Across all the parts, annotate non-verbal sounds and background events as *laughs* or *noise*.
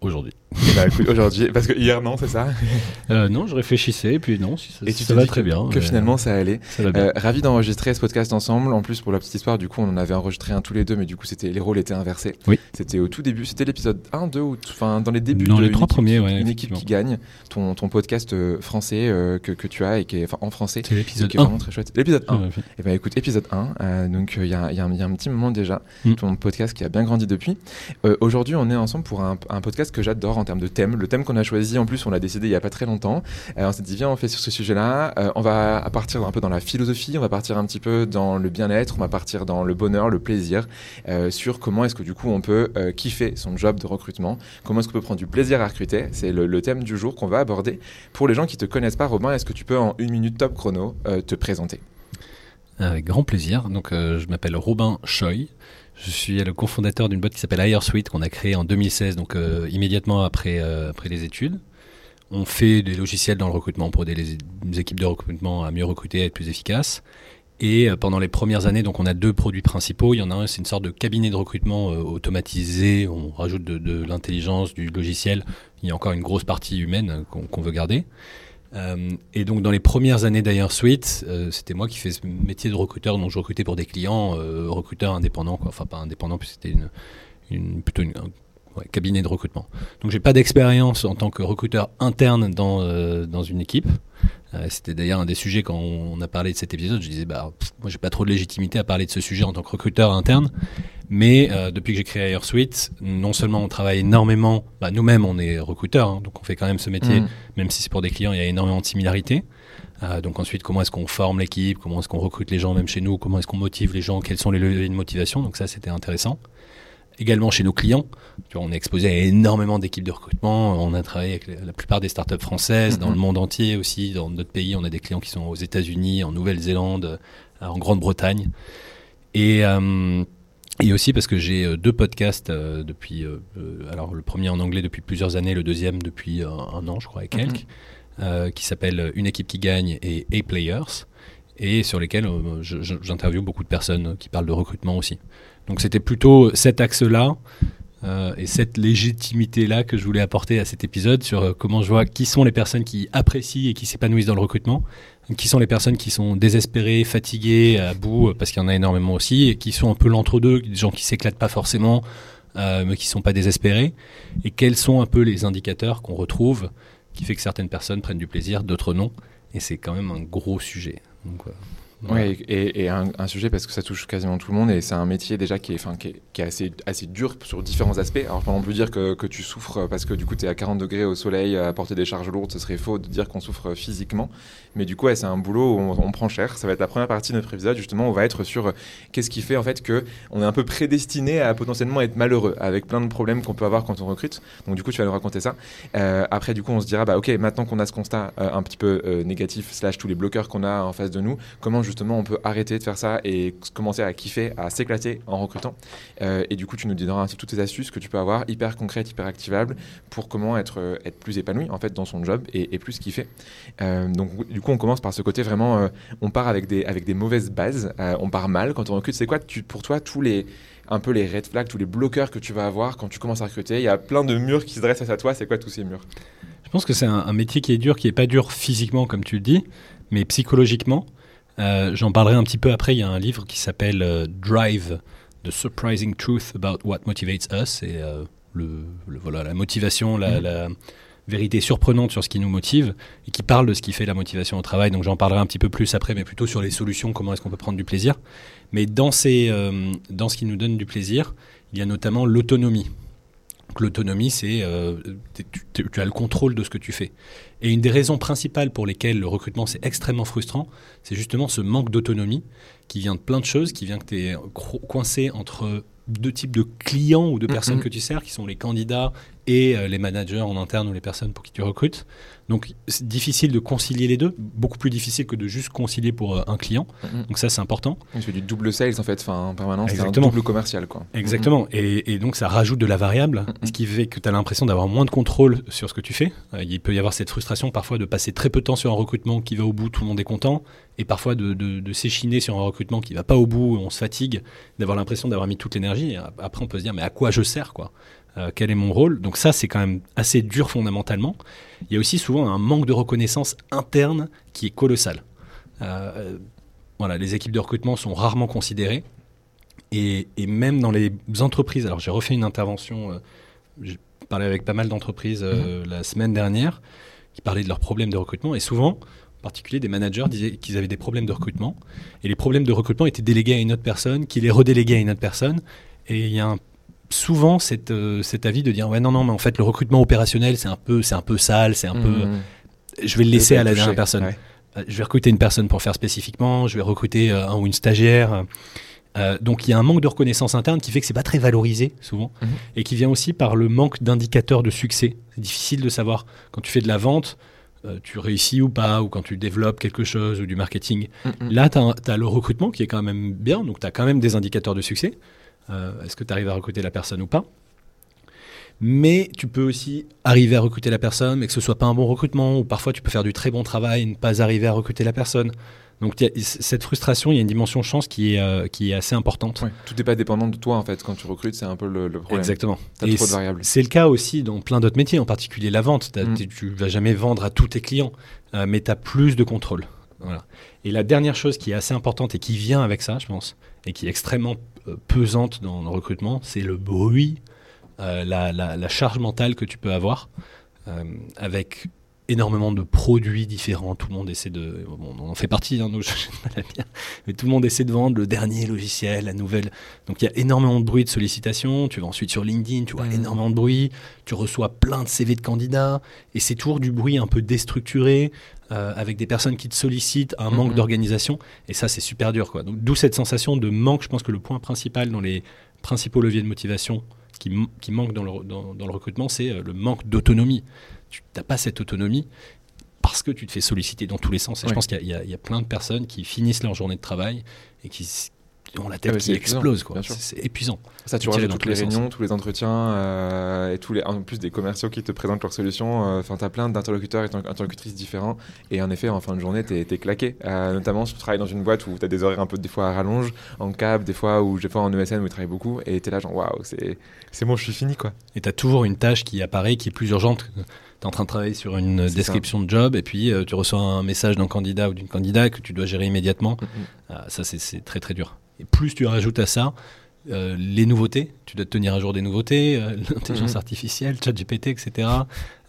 aujourd'hui. Écoute, aujourd'hui, parce que hier non, c'est ça euh, Non, je réfléchissais et puis non, si ça, Et tu ça va très bien. Que euh, finalement ça allait. ça va bien. Euh, ravi d'enregistrer ce podcast ensemble. En plus, pour la petite histoire, du coup, on en avait enregistré un tous les deux, mais du coup, c'était les rôles étaient inversés. Oui. C'était au tout début. C'était l'épisode 1, 2 ou enfin dans les débuts. Dans de les trois équipe premiers, ouais, Une équipe qui gagne. Ton, ton podcast euh, français euh, que, que tu as et qui est en français. C'est l'épisode qui est 1. vraiment très chouette. L'épisode 1. Ouais, ouais. Eh ben écoute, épisode 1, euh, donc il y, a, y y a un petit moment déjà, Mm. ton podcast qui a bien grandi depuis. Euh, Aujourd'hui, on est ensemble pour un, un podcast que j'adore en termes de thème. Le thème qu'on a choisi, en plus, on l'a décidé il y a pas très longtemps. Euh, on s'est dit, viens, on fait sur ce sujet-là. Euh, on va partir un peu dans la philosophie, on va partir un petit peu dans le bien-être, on va partir dans le bonheur, le plaisir, euh, sur comment est-ce que du coup on peut kiffer son job de recrutement, comment est-ce qu'on peut prendre du plaisir à recruter? C'est le, thème du jour qu'on va aborder. Pour les gens qui te connaissent pas, Robin, est-ce que tu peux en une minute top chrono te présenter? Avec grand plaisir. Donc, je m'appelle Robin Choi. Je suis le cofondateur d'une boîte qui s'appelle HireSuite qu'on a créée en 2016, donc euh, immédiatement après, euh, après les études. On fait des logiciels dans le recrutement pour aider les, équipes de recrutement à mieux recruter, à être plus efficaces. Et euh, pendant les premières années, donc on a deux produits principaux. Il y en a un, c'est une sorte de cabinet de recrutement automatisé. On rajoute de, l'intelligence, du logiciel. Il y a encore une grosse partie humaine qu'on veut garder. Euh, et donc dans les premières années d'Air Suite, euh, c'était moi qui fais ce métier de recruteur, donc je recrutais pour des clients, euh, recruteur indépendant, quoi. enfin pas indépendant, puis c'était une, plutôt un cabinet de recrutement. Donc j'ai pas d'expérience en tant que recruteur interne dans, euh, dans une équipe. C'était d'ailleurs un des sujets quand on a parlé de cet épisode, je disais bah moi j'ai pas trop de légitimité à parler de ce sujet en tant que recruteur interne, mais euh, depuis que j'ai créé Air Suite, non seulement on travaille énormément, bah, nous-mêmes on est recruteurs, hein, donc on fait quand même ce métier Mm. même si c'est pour des clients, il y a énormément de similarités. Euh, donc ensuite, comment est-ce qu'on forme l'équipe, comment est-ce qu'on recrute les gens même chez nous, comment est-ce qu'on motive les gens, quels sont les leviers de motivation. Donc ça, c'était intéressant. Également chez nos clients, tu vois, on est exposé à énormément d'équipes de recrutement. On a travaillé avec la plupart des startups françaises, dans Mhm. le monde entier aussi, dans d'autres pays. On a des clients qui sont aux États-Unis, en Nouvelle-Zélande, en Grande-Bretagne. Et, euh, et aussi parce que j'ai euh, deux podcasts euh, depuis, euh, alors le premier en anglais depuis plusieurs années, le deuxième depuis un an, je crois, et quelques, euh, qui s'appelle Une équipe qui gagne et A-Players, et sur lesquels j'interviewe beaucoup de personnes qui parlent de recrutement aussi. Donc c'était plutôt cet axe-là euh, et cette légitimité-là que je voulais apporter à cet épisode sur euh, comment je vois qui sont les personnes qui apprécient et qui s'épanouissent dans le recrutement, qui sont les personnes qui sont désespérées, fatiguées, à bout, euh, parce qu'il y en a énormément aussi, et qui sont un peu l'entre-deux, des gens qui s'éclatent pas forcément, euh, mais qui sont pas désespérés, et quels sont un peu les indicateurs qu'on retrouve qui fait que certaines personnes prennent du plaisir, d'autres non, et c'est quand même un gros sujet. Euh, voilà. Ouais, et, un, sujet parce que ça touche quasiment tout le monde et c'est un métier déjà qui est, enfin, qui est, qui est assez, assez dur sur différents aspects. Alors, pas non plus dire que, que tu souffres parce que du coup, tu es à 40 degrés au soleil à porter des charges lourdes, ce serait faux de dire qu'on souffre physiquement. Mais du coup, c'est un boulot où on, prend cher. Ça va être la première partie de notre épisode, justement, on va être sur euh, qu'est-ce qui fait en fait que on est un peu prédestiné à potentiellement être malheureux avec plein de problèmes qu'on peut avoir quand on recrute. Donc, du coup, tu vas nous raconter ça. Euh, après, du coup, on se dira, bah, ok, maintenant qu'on a ce constat euh, un petit peu négatif, slash tous les bloqueurs qu'on a en face de nous, comment justement on peut arrêter de faire ça et commencer à kiffer, à s'éclater en recrutant. Euh, et du coup, tu nous donneras ainsi toutes tes astuces que tu peux avoir, hyper concrètes, hyper activables, pour comment être, euh, être plus épanoui en fait dans son job et, plus kiffer. Euh, donc, du coup, on commence par ce côté vraiment, euh, on part avec des, avec des mauvaises bases, on part mal quand on recrute. C'est quoi pour toi tous les un peu les red flags, tous les bloqueurs que tu vas avoir quand tu commences à recruter? Il y a plein de murs qui se dressent à toi. C'est quoi tous ces murs? Je pense que c'est un, un métier qui est dur, qui est pas dur physiquement comme tu le dis, mais psychologiquement. Euh, J'en parlerai un petit peu après. Il y a un livre qui s'appelle euh, Drive, The Surprising Truth About What Motivates Us. Et euh, le, le- voilà, la motivation, la, Mhm. la vérités surprenantes sur ce qui nous motive et qui parle de ce qui fait la motivation au travail. Donc j'en parlerai un petit peu plus après, mais plutôt sur les solutions, comment est-ce qu'on peut prendre du plaisir. Mais dans, ces, dans ce qui nous donne du plaisir, il y a notamment l'autonomie. L'autonomie, c'est euh, tu, tu, as le contrôle de ce que tu fais. Et une des raisons principales pour lesquelles le recrutement c'est extrêmement frustrant, c'est justement ce manque d'autonomie qui vient de plein de choses, qui vient que tu es coincé entre deux types de clients ou de personnes mm-hmm. que tu sers, qui sont les candidats et euh, les managers en interne ou les personnes pour qui tu recrutes. Donc c'est difficile de concilier les deux, beaucoup plus difficile que de juste concilier pour euh, un client. Mm-hmm. Donc ça c'est important. Tu fais du double sales en fait, enfin en permanence, c'est un double commercial quoi. Exactement. Mm-hmm. Et, et, donc ça rajoute de la variable, ce qui fait que tu as l'impression d'avoir moins de contrôle sur ce que tu fais. Euh, il peut y avoir cette frustration parfois de passer très peu de temps sur un recrutement qui va au bout, tout le monde est content, et parfois de, de, de s'échiner sur un recrutement qui va pas au bout, on se fatigue, d'avoir l'impression d'avoir mis toute l'énergie. Après on peut se dire mais à quoi je sers quoi? Euh, quel est mon rôle? Donc ça, c'est quand même assez dur fondamentalement. Il y a aussi souvent un manque de reconnaissance interne qui est colossal. Euh, voilà, les équipes de recrutement sont rarement considérées. Et, même dans les entreprises, alors j'ai refait une intervention, euh, j'ai parlé avec pas mal d'entreprises mhm. la semaine dernière qui parlaient de leurs problèmes de recrutement. Et souvent, en particulier des managers disaient qu'ils avaient des problèmes de recrutement. Et les problèmes de recrutement étaient délégués à une autre personne, qui les redéléguait à une autre personne. Et il y a un souvent cette, euh, cet avis de dire ouais non non mais en fait le recrutement opérationnel c'est un peu c'est un peu sale c'est un peu mmh. je vais le laisser à la dernière personne euh, je vais recruter une personne pour faire spécifiquement je vais recruter euh, un ou une stagiaire donc il y a un manque de reconnaissance interne qui fait que c'est pas très valorisé souvent mmh. et qui vient aussi par le manque d'indicateurs de succès c'est difficile de savoir quand tu fais de la vente tu réussis ou pas, ou quand tu développes quelque chose ou du marketing. Mmh, Là, tu as, as, le recrutement qui est quand même bien, donc tu as quand même des indicateurs de succès. Euh, est-ce que tu arrives à recruter la personne ou pas? Mais tu peux aussi arriver à recruter la personne, mais que ce soit pas un bon recrutement, ou parfois tu peux faire du très bon travail et ne pas arriver à recruter la personne. Donc cette frustration, il y a une dimension chance qui est, euh, qui est assez importante. tout n'est pas dépendant de toi en fait. Quand tu recrutes, c'est un peu le, problème. Exactement. As trop de variables. C'est le cas aussi dans plein d'autres métiers, en particulier la vente. Tu mm. Tu vas jamais vendre à tous tes clients, euh, mais tu as plus de contrôle. Voilà. Et la dernière chose qui est assez importante et qui vient avec ça, je pense, et qui est extrêmement pesante dans le recrutement, c'est le bruit, euh, la, charge mentale que tu peux avoir euh, avec énormément de produits différents. Tout le monde essaie de. on en fait partie, hein, nous, *laughs* je pas la bien, mais tout le monde essaie de vendre le dernier logiciel, la nouvelle. Donc il y a énormément de bruit de sollicitations. Tu vas ensuite sur LinkedIn, tu vois mmh. énormément de bruit. Tu reçois plein de CV de candidats. Et c'est toujours du bruit un peu déstructuré, euh, avec des personnes qui te sollicitent, un manque mmh. d'organisation. Et ça, c'est super dur. Quoi. Donc d'où cette sensation de manque. Je pense que le point principal dans les principaux leviers de motivation qui, qui manque dans le, dans, dans le recrutement, c'est euh, le manque d'autonomie tu n'as pas cette autonomie parce que tu te fais solliciter dans tous les sens. Et je pense qu'il y, y, a plein de personnes qui finissent leur journée de travail et qui ont la tête ah qui explose. C'est épuisant. Ça, tu rajoutes toutes les, réunions, tous les entretiens, euh, et tous les, en plus des commerciaux qui te présentent leurs solutions. Euh, enfin, tu as plein d'interlocuteurs et d'interlocutrices différents. Et en effet, en fin de journée, tu es, claqué. Euh, notamment, si tu travailles dans une boîte où tu as des horaires un peu des fois à rallonge, en cab, des fois, ou des fois en ESN où tu travailles beaucoup. Et tu es là, genre, waouh, c'est bon, je suis fini. quoi. Et tu as toujours une tâche qui apparaît, qui est plus urgente tu es en train de travailler sur une description de job et puis tu reçois un message d'un candidat ou d'une candidate que tu dois gérer immédiatement. Mm-hmm. ça, c'est très très dur. Et plus tu rajoutes à ça euh, les nouveautés, tu dois te tenir à jour des nouveautés, euh, *laughs* l'intelligence mhm. artificielle, ChatGPT, etc.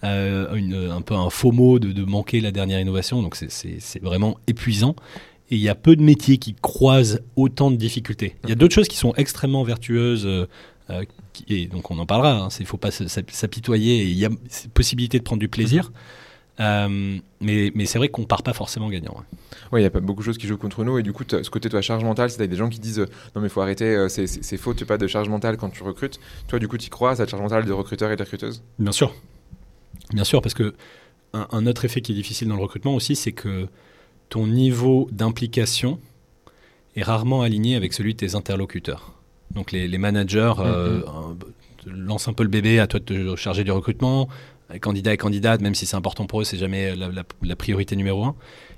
Euh, un peu un faux mot de, de, manquer la dernière innovation, donc c'est vraiment épuisant. Et il y a peu de métiers qui croisent autant de difficultés. Il y a d'autres choses qui sont extrêmement vertueuses, et donc on en parlera, il hein, ne faut pas s'apitoyer, il y a possibilité de prendre du plaisir. Euh, mais, mais c'est vrai qu'on part pas forcément gagnant. Oui, il y a pas beaucoup de choses qui jouent contre nous. Et du coup, ce côté de la charge mentale, c'est des gens qui disent non, mais il faut arrêter, euh, c'est faux, tu n'as pas de charge mentale quand tu recrutes. Toi, du coup, tu crois à cette charge mentale de recruteur et de recruteuse? Bien sûr. Bien sûr, parce que un, autre effet qui est difficile dans le recrutement aussi, c'est que ton niveau d'implication est rarement aligné avec celui de tes interlocuteurs. Donc les, managers mm-hmm. euh, lancent un peu le bébé à toi de te charger du recrutement, candidats et candidates, même si c'est important pour eux, c'est jamais la, priorité numéro un.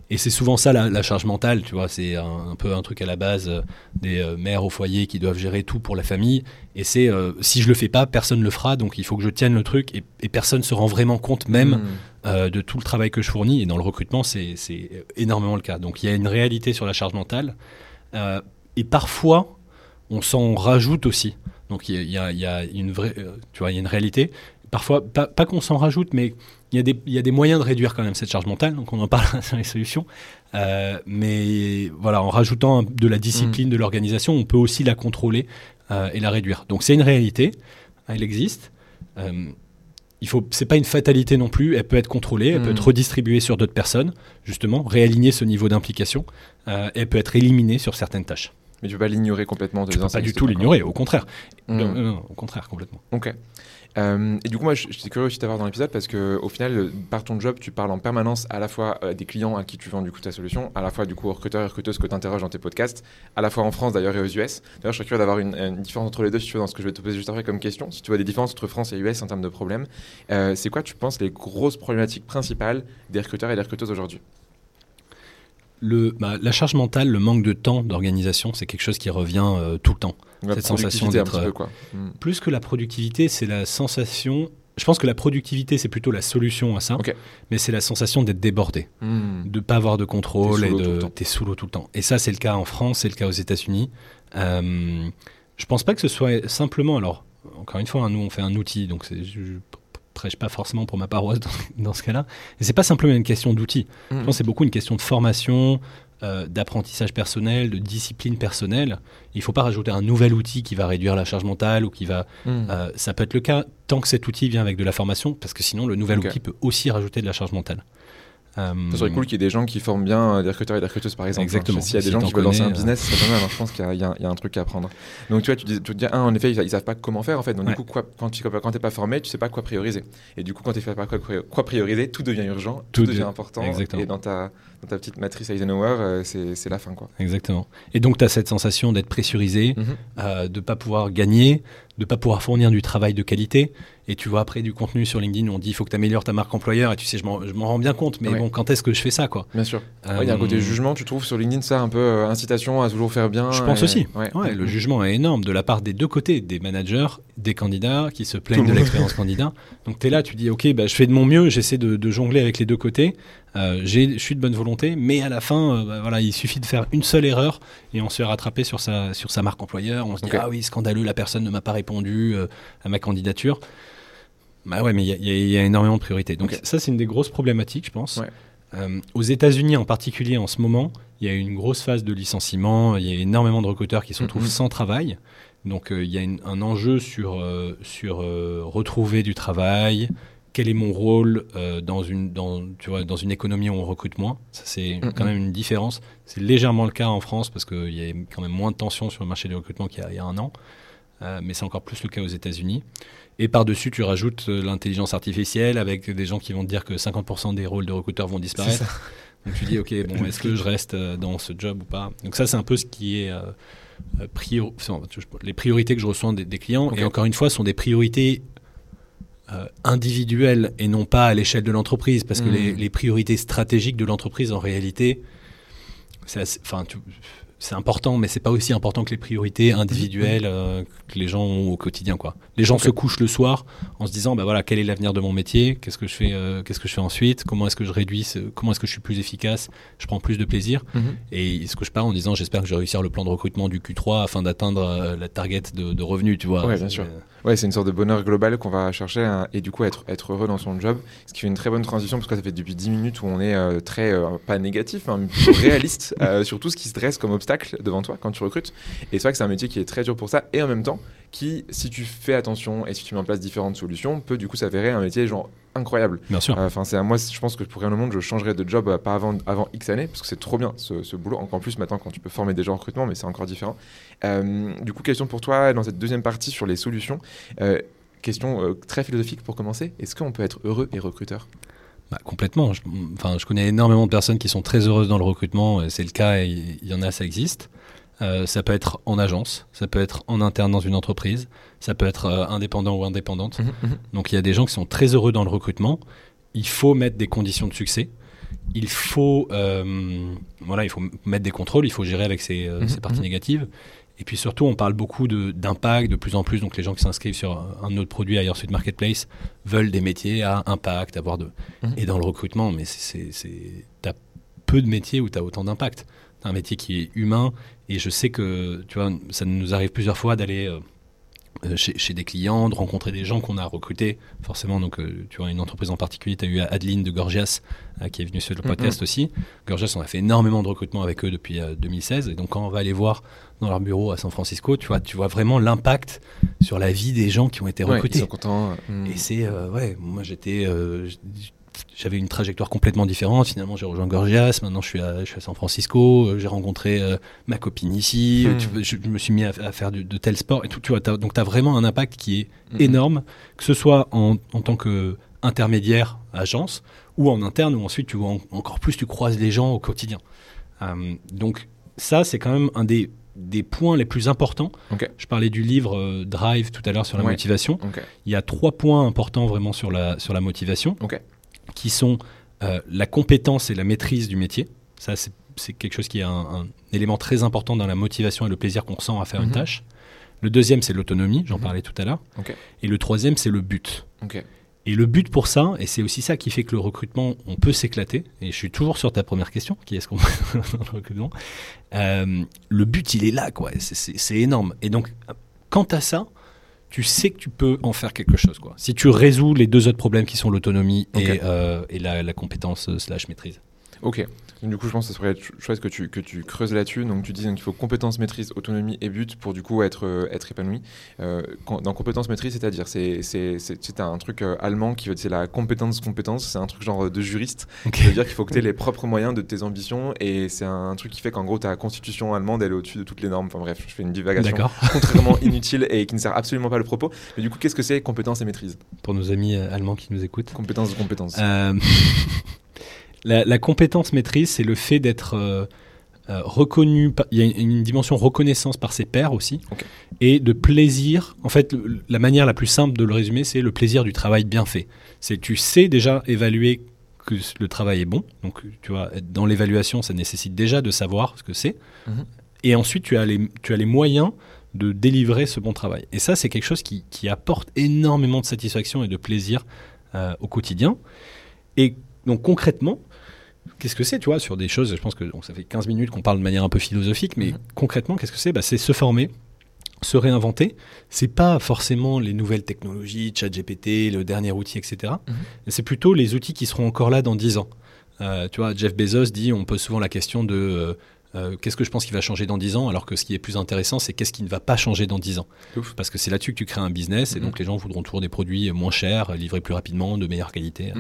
Et c'est souvent ça la, charge mentale, tu vois. C'est un, peu un truc à la base euh, des euh, mères au foyer qui doivent gérer tout pour la famille. Et c'est euh, si je le fais pas, personne le fera. Donc il faut que je tienne le truc et, et personne se rend vraiment compte même hmm. de tout le travail que je fournis. Et dans le recrutement, c'est énormément le cas. Donc il y a une réalité sur la charge mentale. et parfois, on s'en rajoute aussi. Donc il y, y, a une vraie, tu vois, il y a une réalité parfois, pas, pas qu'on s'en rajoute, mais il y, a des, il y, a des moyens de réduire quand même cette charge mentale, donc on en parle *laughs* sur les solutions. Euh, mais voilà, en rajoutant de la discipline, de l'organisation, on peut aussi la contrôler euh, et la réduire. Donc c'est une réalité, elle existe. Euh, il faut, c'est pas une fatalité non plus. Elle peut être contrôlée, elle peut être redistribuée sur d'autres personnes, justement, réaligner ce niveau d'implication. elle peut être éliminée sur certaines tâches. Mais tu peux pas l'ignorer complètement. Tu peux pas du tout l'ignorer, au contraire. Non, non, au contraire, complètement. Ok. Euh, et du coup, moi, j'étais curieux aussi de t'avoir dans l'épisode parce que, au final, par ton job, tu parles en permanence à la fois euh, des clients à qui tu vends du coup ta solution, à la fois du coup aux recruteurs et recruteuses que tu interroges dans tes podcasts, à la fois en France d'ailleurs et aux US. D'ailleurs, je serais curieux d'avoir une, différence entre les deux si tu veux dans ce que je vais te poser juste après comme question. Si tu vois des différences entre France et US en termes de problèmes, euh, c'est quoi, tu penses, les grosses problématiques principales des recruteurs et des recruteuses aujourd'hui? Le, bah, la charge mentale, le manque de temps d'organisation, c'est quelque chose qui revient tout le temps. cette sensation d'être. Hmm. Plus que la productivité, c'est la sensation je pense que la productivité, c'est plutôt la solution à ça, mais c'est la sensation d'être débordé, hmm. de ne pas avoir de contrôle et de. T'es sous l'eau tout le temps. Et ça, c'est le cas en France, c'est le cas aux États-Unis. Euh, je pense pas que ce soit simplement. Alors, encore une fois, hein, nous, on fait un outil, donc je prêche pas forcément pour ma paroisse *laughs* dans, ce cas-là. Et c'est pas simplement une question d'outils. Je hmm. pense c'est beaucoup une question de formation, euh, d'apprentissage personnel, de discipline personnelle. Il ne faut pas rajouter un nouvel outil qui va réduire la charge mentale ou qui va. Hmm. Euh, ça peut être le cas tant que cet outil vient avec de la formation, parce que sinon le nouvel outil peut aussi rajouter de la charge mentale. Euh, ça serait cool qu'il y ait des gens qui forment bien euh, des recruteurs et des recruteuses par exemple. Exactement. S'il y a des gens qui veulent lancer un business, c'est pas mal. je pense qu'il y, y, a un truc à apprendre. Donc tu vois, tu dis, tu dis un, en effet, ils, ne savent pas comment faire en fait. Donc du coup, quoi, quand tu n'es pas formé, tu sais pas quoi prioriser. Et du coup, quand tu sais pas quoi, prioriser, tout devient urgent, tout, devient important. Et dans ta, dans ta petite matrice Eisenhower, euh, c'est la fin quoi. Exactement. Et donc tu as cette sensation d'être pressurisé, mhm. de pas pouvoir gagner, de pas pouvoir fournir du travail de qualité. Et tu vois après du contenu sur LinkedIn où on dit il faut que tu améliores ta marque employeur. Et tu sais je m'en rends bien compte. Mais bon quand est-ce que je fais ça quoi bien sûr. Il y a un côté euh, jugement tu trouves sur LinkedIn ça un peu euh, incitation à toujours faire bien je pense aussi. Le jugement est énorme de la part des deux côtés des managers des candidats qui se plaignent de l'expérience candidat. Donc tu es là tu dis ok bah, je fais de mon mieux j'essaie de, jongler avec les deux côtés. euh, je suis de bonne volonté mais à la fin bah, voilà il suffit de faire une seule erreur et on se fait rattraper sur sa sur sa marque employeur on se dit ah oui scandaleux la personne ne m'a pas répondu à ma candidature bah ouais, mais il y, a énormément de priorités. Donc ça, c'est une des grosses problématiques, je pense. Euh, aux États-Unis en particulier, en ce moment, il y a une grosse phase de licenciement. Il y a énormément de recruteurs qui se retrouvent sans travail. Donc il y a un enjeu sur, euh, sur euh, retrouver du travail. Quel est mon rôle dans, une, dans, tu vois, dans une économie où on recrute moins Ça, c'est quand même une différence. C'est légèrement le cas en France parce qu'il y a quand même moins de tension sur le marché du recrutement qu'il y, y, a un an. mais c'est encore plus le cas aux États-Unis. Et par-dessus, tu rajoutes euh, l'intelligence artificielle avec des gens qui vont te dire que 50% des rôles de recruteurs vont disparaître. *laughs* Donc tu dis, ok, bon, *laughs* est-ce que je reste euh, dans ce job ou pas? Donc ça, c'est un peu ce qui est euh, les priorités que je reçois des, clients. Et encore une fois, sont des priorités individuelles et non pas à l'échelle de l'entreprise, parce que hmm. les, les, priorités stratégiques de l'entreprise, en réalité, c'est enfin, c'est important, mais c'est pas aussi important que les priorités individuelles euh, que les gens ont au quotidien. Quoi. Les gens se couchent le soir en se disant, bah voilà, quel est l'avenir de mon métier? Qu'est-ce que je fais euh, Qu'est-ce que je fais ensuite? Comment est-ce que je réduis Comment est-ce que je suis plus efficace? Je prends plus de plaisir. Mhm. Et ce que je pars en disant, j'espère que je vais réussir le plan de recrutement du Q3 afin d'atteindre euh, la target de, revenus, tu vois. Ouais, bien sûr. Ouais, c'est une sorte de bonheur global qu'on va chercher hein, et du coup être, être heureux dans son job. Ce qui fait une très bonne transition parce que ça fait depuis 10 minutes où on est très, pas négatif, hein, mais *laughs* réaliste euh, sur tout ce qui se dresse comme obstacle devant toi quand tu recrutes. Et c'est vrai que c'est un métier qui est très dur pour ça et en même temps qui, si tu fais attention et si tu mets en place différentes solutions, peut du coup s'avérer un métier genre incroyable. Bien sûr. Enfin, c'est à moi, je pense que pour rien au monde, je changerais de job pas avant, avant X années parce que c'est trop bien ce, ce, boulot. Encore plus maintenant quand tu peux former des gens en recrutement, mais c'est encore différent. du coup, question pour toi dans cette deuxième partie sur les solutions question euh, très philosophique pour commencer. Est-ce qu'on peut être heureux et recruteur? Bah, Complètement. Je, enfin, je connais énormément de personnes qui sont très heureuses dans le recrutement. C'est le cas, il y, en a, ça existe. Euh, ça peut être en agence, ça peut être en interne dans une entreprise, ça peut être euh, indépendant ou indépendante. Mmh, mmh. Donc il y a des gens qui sont très heureux dans le recrutement. Il faut mettre des conditions de succès. Il faut, voilà, il faut mettre des contrôles, il faut gérer avec ses, mmh, ses parties négatives. Et puis surtout, on parle beaucoup d'impact de, plus en plus. Donc les gens qui s'inscrivent sur un autre produit ailleurs sur Marketplace veulent des métiers à impact, avoir de. Mhm. Et dans le recrutement, mais c'est, t'as peu de métiers où tu as autant d'impact. T'as un métier qui est humain. Et je sais que, tu vois, ça nous arrive plusieurs fois d'aller. Euh, euh, chez, des clients, de rencontrer des gens qu'on a recrutés. Forcément, donc, euh, tu vois, une entreprise en particulier, tu as eu Adeline de Gorgias euh, qui est venue sur le podcast aussi. Gorgias, on a fait énormément de recrutement avec eux depuis 2016. Et donc, quand on va aller voir dans leur bureau à San Francisco, tu vois, tu vois vraiment l'impact sur la vie des gens qui ont été recrutés. ils sont contents. Et c'est, ouais, moi j'étais j'avais une trajectoire complètement différente. Finalement, j'ai rejoint Gorgias. Maintenant, je suis à, je suis à San Francisco. Euh, j'ai rencontré euh, ma copine ici. Hmm. je, me suis mis à, faire de, de tels sports et tout. Tu vois, donc, tu as vraiment un impact qui est hmm. énorme, que ce soit en, en tant qu'intermédiaire, agence, ou en interne, où ensuite, tu vois, encore plus, tu croises les gens au quotidien. Euh, donc, ça, c'est quand même un des des points les plus importants. Je parlais du livre Drive tout à l'heure sur la motivation. Il y a trois points importants vraiment sur la, sur la motivation qui sont euh, la compétence et la maîtrise du métier. Ça, c'est quelque chose qui est un, élément très important dans la motivation et le plaisir qu'on ressent à faire une mhm. tâche. Le deuxième, c'est l'autonomie, j'en mhm. parlais tout à l'heure. Et le troisième, c'est le but. Et le but pour ça, et c'est aussi ça qui fait que le recrutement, on peut s'éclater, et je suis toujours sur ta première question, qui est-ce qu'on *laughs* dans le recrutement, euh, le but, il est là, quoi, c'est énorme. Et donc, quant à ça, tu sais que tu peux en faire quelque chose. Quoi. Si tu résous les deux autres problèmes qui sont l'autonomie et, euh, la, la, compétence euh, slash maîtrise. Ok. Du coup, je pense que ce serait chouette que tu, que tu creuses là-dessus. Donc, tu dis qu'il faut compétence, maîtrise, autonomie et but pour du coup être, euh, être épanoui. Euh, dans compétence, maîtrise, c'est-à-dire, c'est un truc euh, allemand qui veut c'est la compétence, compétence. C'est un truc genre de juriste. qui veut dire qu'il faut que tu aies les propres moyens de tes ambitions. Et c'est un truc qui fait qu'en gros, ta constitution allemande, elle est au-dessus de toutes les normes. Enfin bref, je fais une divagation *laughs* contrairement inutile et qui ne sert absolument pas le propos. Mais du coup, qu'est-ce que c'est compétence et maîtrise? Pour nos amis allemands qui nous écoutent. Compétence de compétence. *laughs* La, compétence maîtrise, c'est le fait d'être euh, euh, reconnu. Il y a une, dimension reconnaissance par ses pairs aussi. Et de plaisir. En fait, la manière la plus simple de le résumer, c'est le plaisir du travail bien fait. C'est tu sais déjà évaluer que le travail est bon. Donc, tu vois, dans l'évaluation, ça nécessite déjà de savoir ce que c'est. Mhm. Et ensuite, tu as, les, tu as les moyens de délivrer ce bon travail. Et ça, c'est quelque chose qui, apporte énormément de satisfaction et de plaisir euh, au quotidien. Et donc concrètement, Qu'est-ce que c'est, tu vois, sur des choses, je pense que ça fait 15 minutes qu'on parle de manière un peu philosophique, mais mhm. concrètement, qu'est-ce que c'est? Bah, C'est se former, se réinventer. C'est pas forcément les nouvelles technologies, ChatGPT, le dernier outil, etc. Mhm. C'est plutôt les outils qui seront encore là dans 10 ans. Euh, tu vois, Jeff Bezos dit, on pose souvent la question de euh, euh, qu'est-ce que je pense qui va changer dans 10 ans Alors que ce qui est plus intéressant, c'est qu'est-ce qui ne va pas changer dans 10 ans. Parce que c'est là-dessus que tu crées un business et donc les gens voudront toujours des produits moins chers, livrés plus rapidement, de meilleure qualité.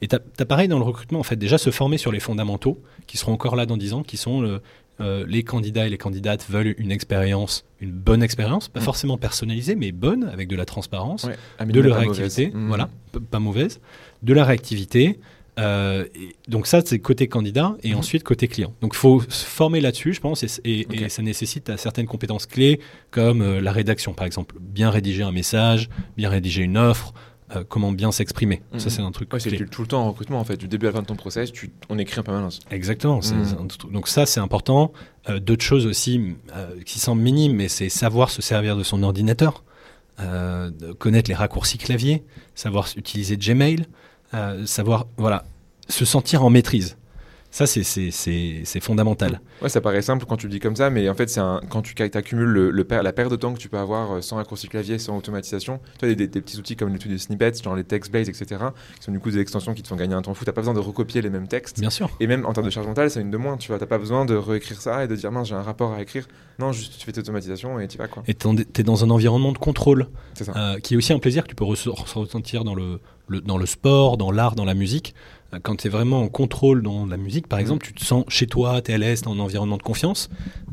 Et tu as, pareil dans le recrutement, en fait, déjà se former sur les fondamentaux qui seront encore là dans 10 ans, qui sont euh, les candidats et les candidates veulent une expérience, une bonne expérience, pas mm. forcément personnalisée, mais bonne, avec de la transparence, de la réactivité, voilà, pas mauvaise, de la réactivité, euh, donc ça, c'est côté candidat et mhm. ensuite côté client. Donc il faut se former là-dessus, je pense, et, ça nécessite certaines compétences clés comme euh, la rédaction, par exemple. Bien rédiger un message, bien rédiger une offre, euh, comment bien s'exprimer. Ça, mhm. c'est un truc. Ouais, c'est tout le temps en recrutement, en fait. Du début à la fin de ton process, tu, on écrit en permanence. Exactement. Mhm. donc ça, c'est important. D'autres choses aussi qui semblent minimes, mais c'est savoir se servir de son ordinateur, connaître les raccourcis clavier, savoir utiliser Gmail. Euh, savoir, voilà, se sentir en maîtrise. Ça, c'est fondamental. Ouais, ça paraît simple quand tu le dis comme ça, mais en fait, c'est quand tu accumules le, la perte de temps que tu peux avoir euh, sans raccourci clavier, sans automatisation, tu as des, petits outils comme l'étude de snippets, genre les TextBlade, etc., qui sont du coup des extensions qui te font gagner un temps fou. Tu n'as pas besoin de recopier les mêmes textes. Bien sûr. Et même en termes de charge mentale, c'est une de moins. Tu n'as pas besoin de réécrire ça et de dire, mince, j'ai un rapport à écrire. Non, juste tu fais tes automatisations et tu vas. Quoi. Et tu es dans un environnement de contrôle, euh, qui est aussi un plaisir que tu peux ressentir dans le, dans le sport, dans l'art, dans la musique quand tu es vraiment en contrôle dans la musique, par mm. exemple, tu te sens chez toi, tu es à l'aise, dans un environnement de confiance.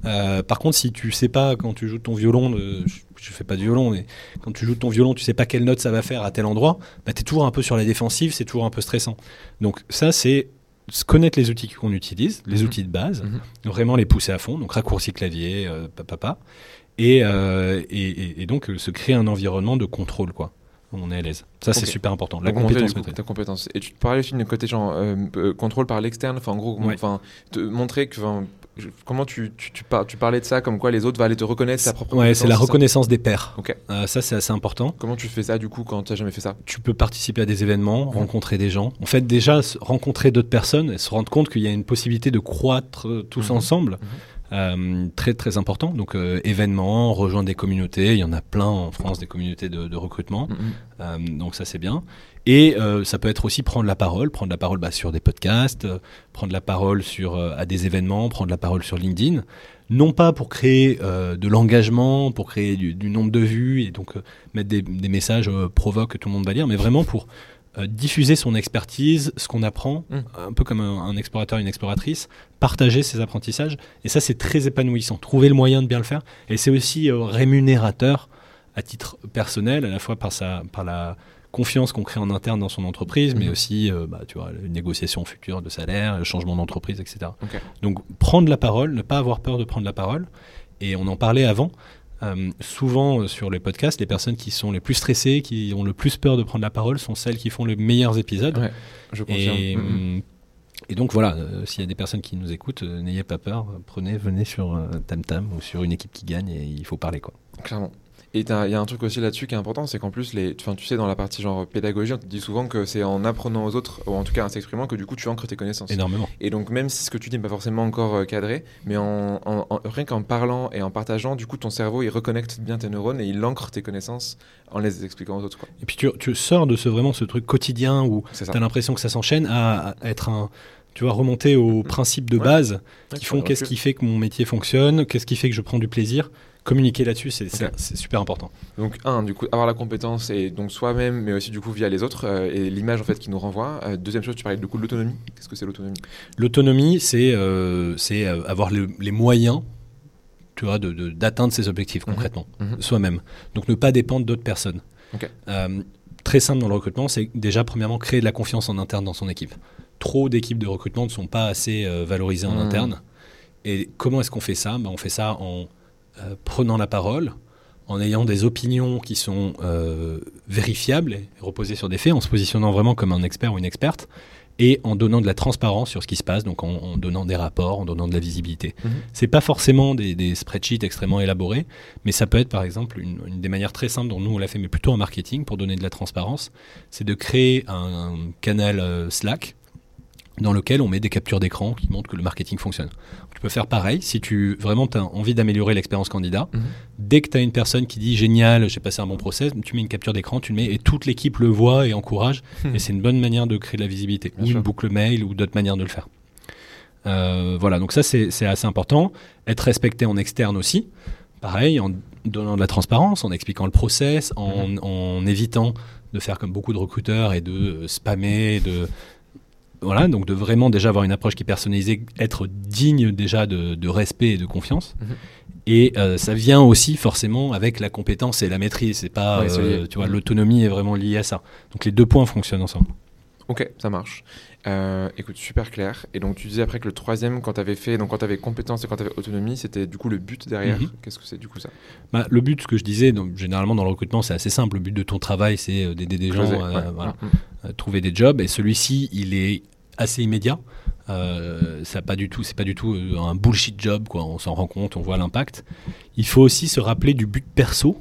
Euh, par contre, si tu sais pas quand tu joues ton violon, je, je, fais pas de violon, mais quand tu joues ton violon, tu sais pas quelle note ça va faire à tel endroit, bah, tu es toujours un peu sur la défensive, c'est toujours un peu stressant. Donc ça, c'est connaître les outils qu'on utilise, les mm-hmm. outils de base, mm-hmm. vraiment les pousser à fond, donc raccourci clavier, euh, papa, et, euh, et, et, donc se créer un environnement de contrôle, quoi on est à l'aise. Ça, c'est super important. La compétence. ta compétence. Et tu parlais aussi du côté genre euh, euh, contrôle par l'externe. Enfin, en gros, enfin, montrer que. Comment tu, tu, tu, parlais de ça, comme quoi les autres vont aller te reconnaître ta propre Ouais, c'est la reconnaissance des pairs. Ok. Euh, ça, c'est assez important. Comment tu fais ça du coup quand tu n'as jamais fait ça? Tu peux participer à des événements, rencontrer des gens. En fait, déjà, rencontrer d'autres personnes et se rendre compte qu'il y a une possibilité de croître tous mhm. ensemble. Euh, très très important. Donc euh, événements, rejoindre des communautés, il y en a plein en France des communautés de, de recrutement. Mhm. Euh, donc ça c'est bien. Et euh, ça peut être aussi prendre la parole, prendre la parole bah, sur des podcasts, prendre la parole sur euh, à des événements, prendre la parole sur LinkedIn. Non pas pour créer euh, de l'engagement, pour créer du, du nombre de vues et donc euh, mettre des, des messages euh, provoques que tout le monde va lire, mais vraiment pour euh, diffuser son expertise, ce qu'on apprend, Mm. un peu comme un, un explorateur, une exploratrice, partager ses apprentissages. Et ça, c'est très épanouissant. Trouver le moyen de bien le faire. Et c'est aussi euh, rémunérateur à titre personnel, à la fois par, sa, par la confiance qu'on crée en interne dans son entreprise, mais Mhm. aussi, euh, bah, tu vois, une négociation future de salaire, le changement d'entreprise, etc. Donc, prendre la parole, ne pas avoir peur de prendre la parole. Et on en parlait avant. Euh, souvent euh, sur les podcasts, les personnes qui sont les plus stressées, qui ont le plus peur de prendre la parole, sont celles qui font les meilleurs épisodes. Ouais, je confirme. Et, hum, et donc voilà, euh, s'il y a des personnes qui nous écoutent, euh, n'ayez pas peur, euh, prenez, venez sur euh, TamTam ou sur une équipe qui gagne et il faut parler quoi. Clairement. Et il y a un truc aussi là-dessus qui est important, c'est qu'en plus, les, tu sais, dans la partie genre pédagogie, on te dit souvent que c'est en apprenant aux autres, ou en tout cas en s'exprimant, que du coup tu ancres tes connaissances. Énormément. Et donc même si ce que tu dis n'est pas forcément encore euh, cadré, mais en, en- en- rien qu'en parlant et en partageant, du coup ton cerveau il reconnecte bien tes neurones et il ancre tes connaissances en les expliquant aux autres. quoi. Et puis tu, tu sors de ce vraiment ce truc quotidien où tu as l'impression que ça s'enchaîne à, à être un tu vois remonter aux principes de base Ouais, qui font qu'est-ce qui fait que mon métier fonctionne, qu'est-ce qui fait que je prends du plaisir. Communiquer là-dessus, c'est super important. Donc un, du coup, avoir la compétence et donc soi-même, mais aussi du coup via les autres euh, et l'image en fait qui nous renvoie. Euh, deuxième chose, tu parlais du coup de l'autonomie. Qu'est-ce que c'est l'autonomie? L'autonomie, c'est euh, c'est, avoir le- les moyens tu vois, de- de- d'atteindre ses objectifs Mhm. concrètement, Mhm. soi-même. Donc ne pas dépendre d'autres personnes. Ok. Euh, très simple dans le recrutement, c'est déjà premièrement créer de la confiance en interne dans son équipe. Trop d'équipes de recrutement ne sont pas assez valorisées en Mhm. interne. Et comment est-ce qu'on fait ça? Ben, On fait ça en prenant la parole, en ayant des opinions qui sont euh, vérifiables et reposées sur des faits, en se positionnant vraiment comme un expert ou une experte, et en donnant de la transparence sur ce qui se passe, donc en, en donnant des rapports, en donnant de la visibilité. Mhm. C'est pas forcément des, des spreadsheets extrêmement élaborés, mais ça peut être par exemple une, une des manières très simples dont nous on l'a fait, mais plutôt en marketing pour donner de la transparence, c'est de créer un, un canal euh, Slack dans lequel on met des captures d'écran qui montrent que le marketing fonctionne. Peux faire pareil si tu vraiment as envie d'améliorer l'expérience candidat. Mhm. Dès que tu as une personne qui dit génial, j'ai passé un bon process, tu mets une capture d'écran, tu le mets et toute l'équipe le voit et encourage. Mhm. Et c'est une bonne manière de créer de la visibilité. Bien ou sûr. une boucle mail ou d'autres manières de le faire. Euh, voilà, donc ça c'est c'est assez important. Être respecté en externe aussi. Pareil, en donnant de la transparence, en expliquant le process, en, Mhm. en évitant de faire comme beaucoup de recruteurs et de euh, spammer, de voilà, donc de vraiment déjà avoir une approche qui est personnalisée, être digne déjà de, de respect et de confiance. Mhm. Et euh, ça vient aussi forcément avec la compétence et la maîtrise. C'est pas, Ouais, euh, tu vois, l'autonomie est vraiment liée à ça. Donc les deux points fonctionnent ensemble. Ok, ça marche. Euh, écoute, super clair. Et donc tu disais après que le troisième, quand tu avais fait, donc quand tu avais compétence et quand tu avais autonomie, c'était du coup le but derrière. Mhm. Qu'est-ce que c'est du coup ça? Bah, le but, ce que je disais, donc, généralement dans le recrutement, c'est assez simple. Le but de ton travail, c'est d'aider des gens ouais. voilà, Mhm. à trouver des jobs. Et celui-ci, il est assez immédiat. Euh, ça pas du tout, c'est pas du tout euh, un bullshit job, quoi. On s'en rend compte, on voit l'impact. Il faut aussi se rappeler du but perso,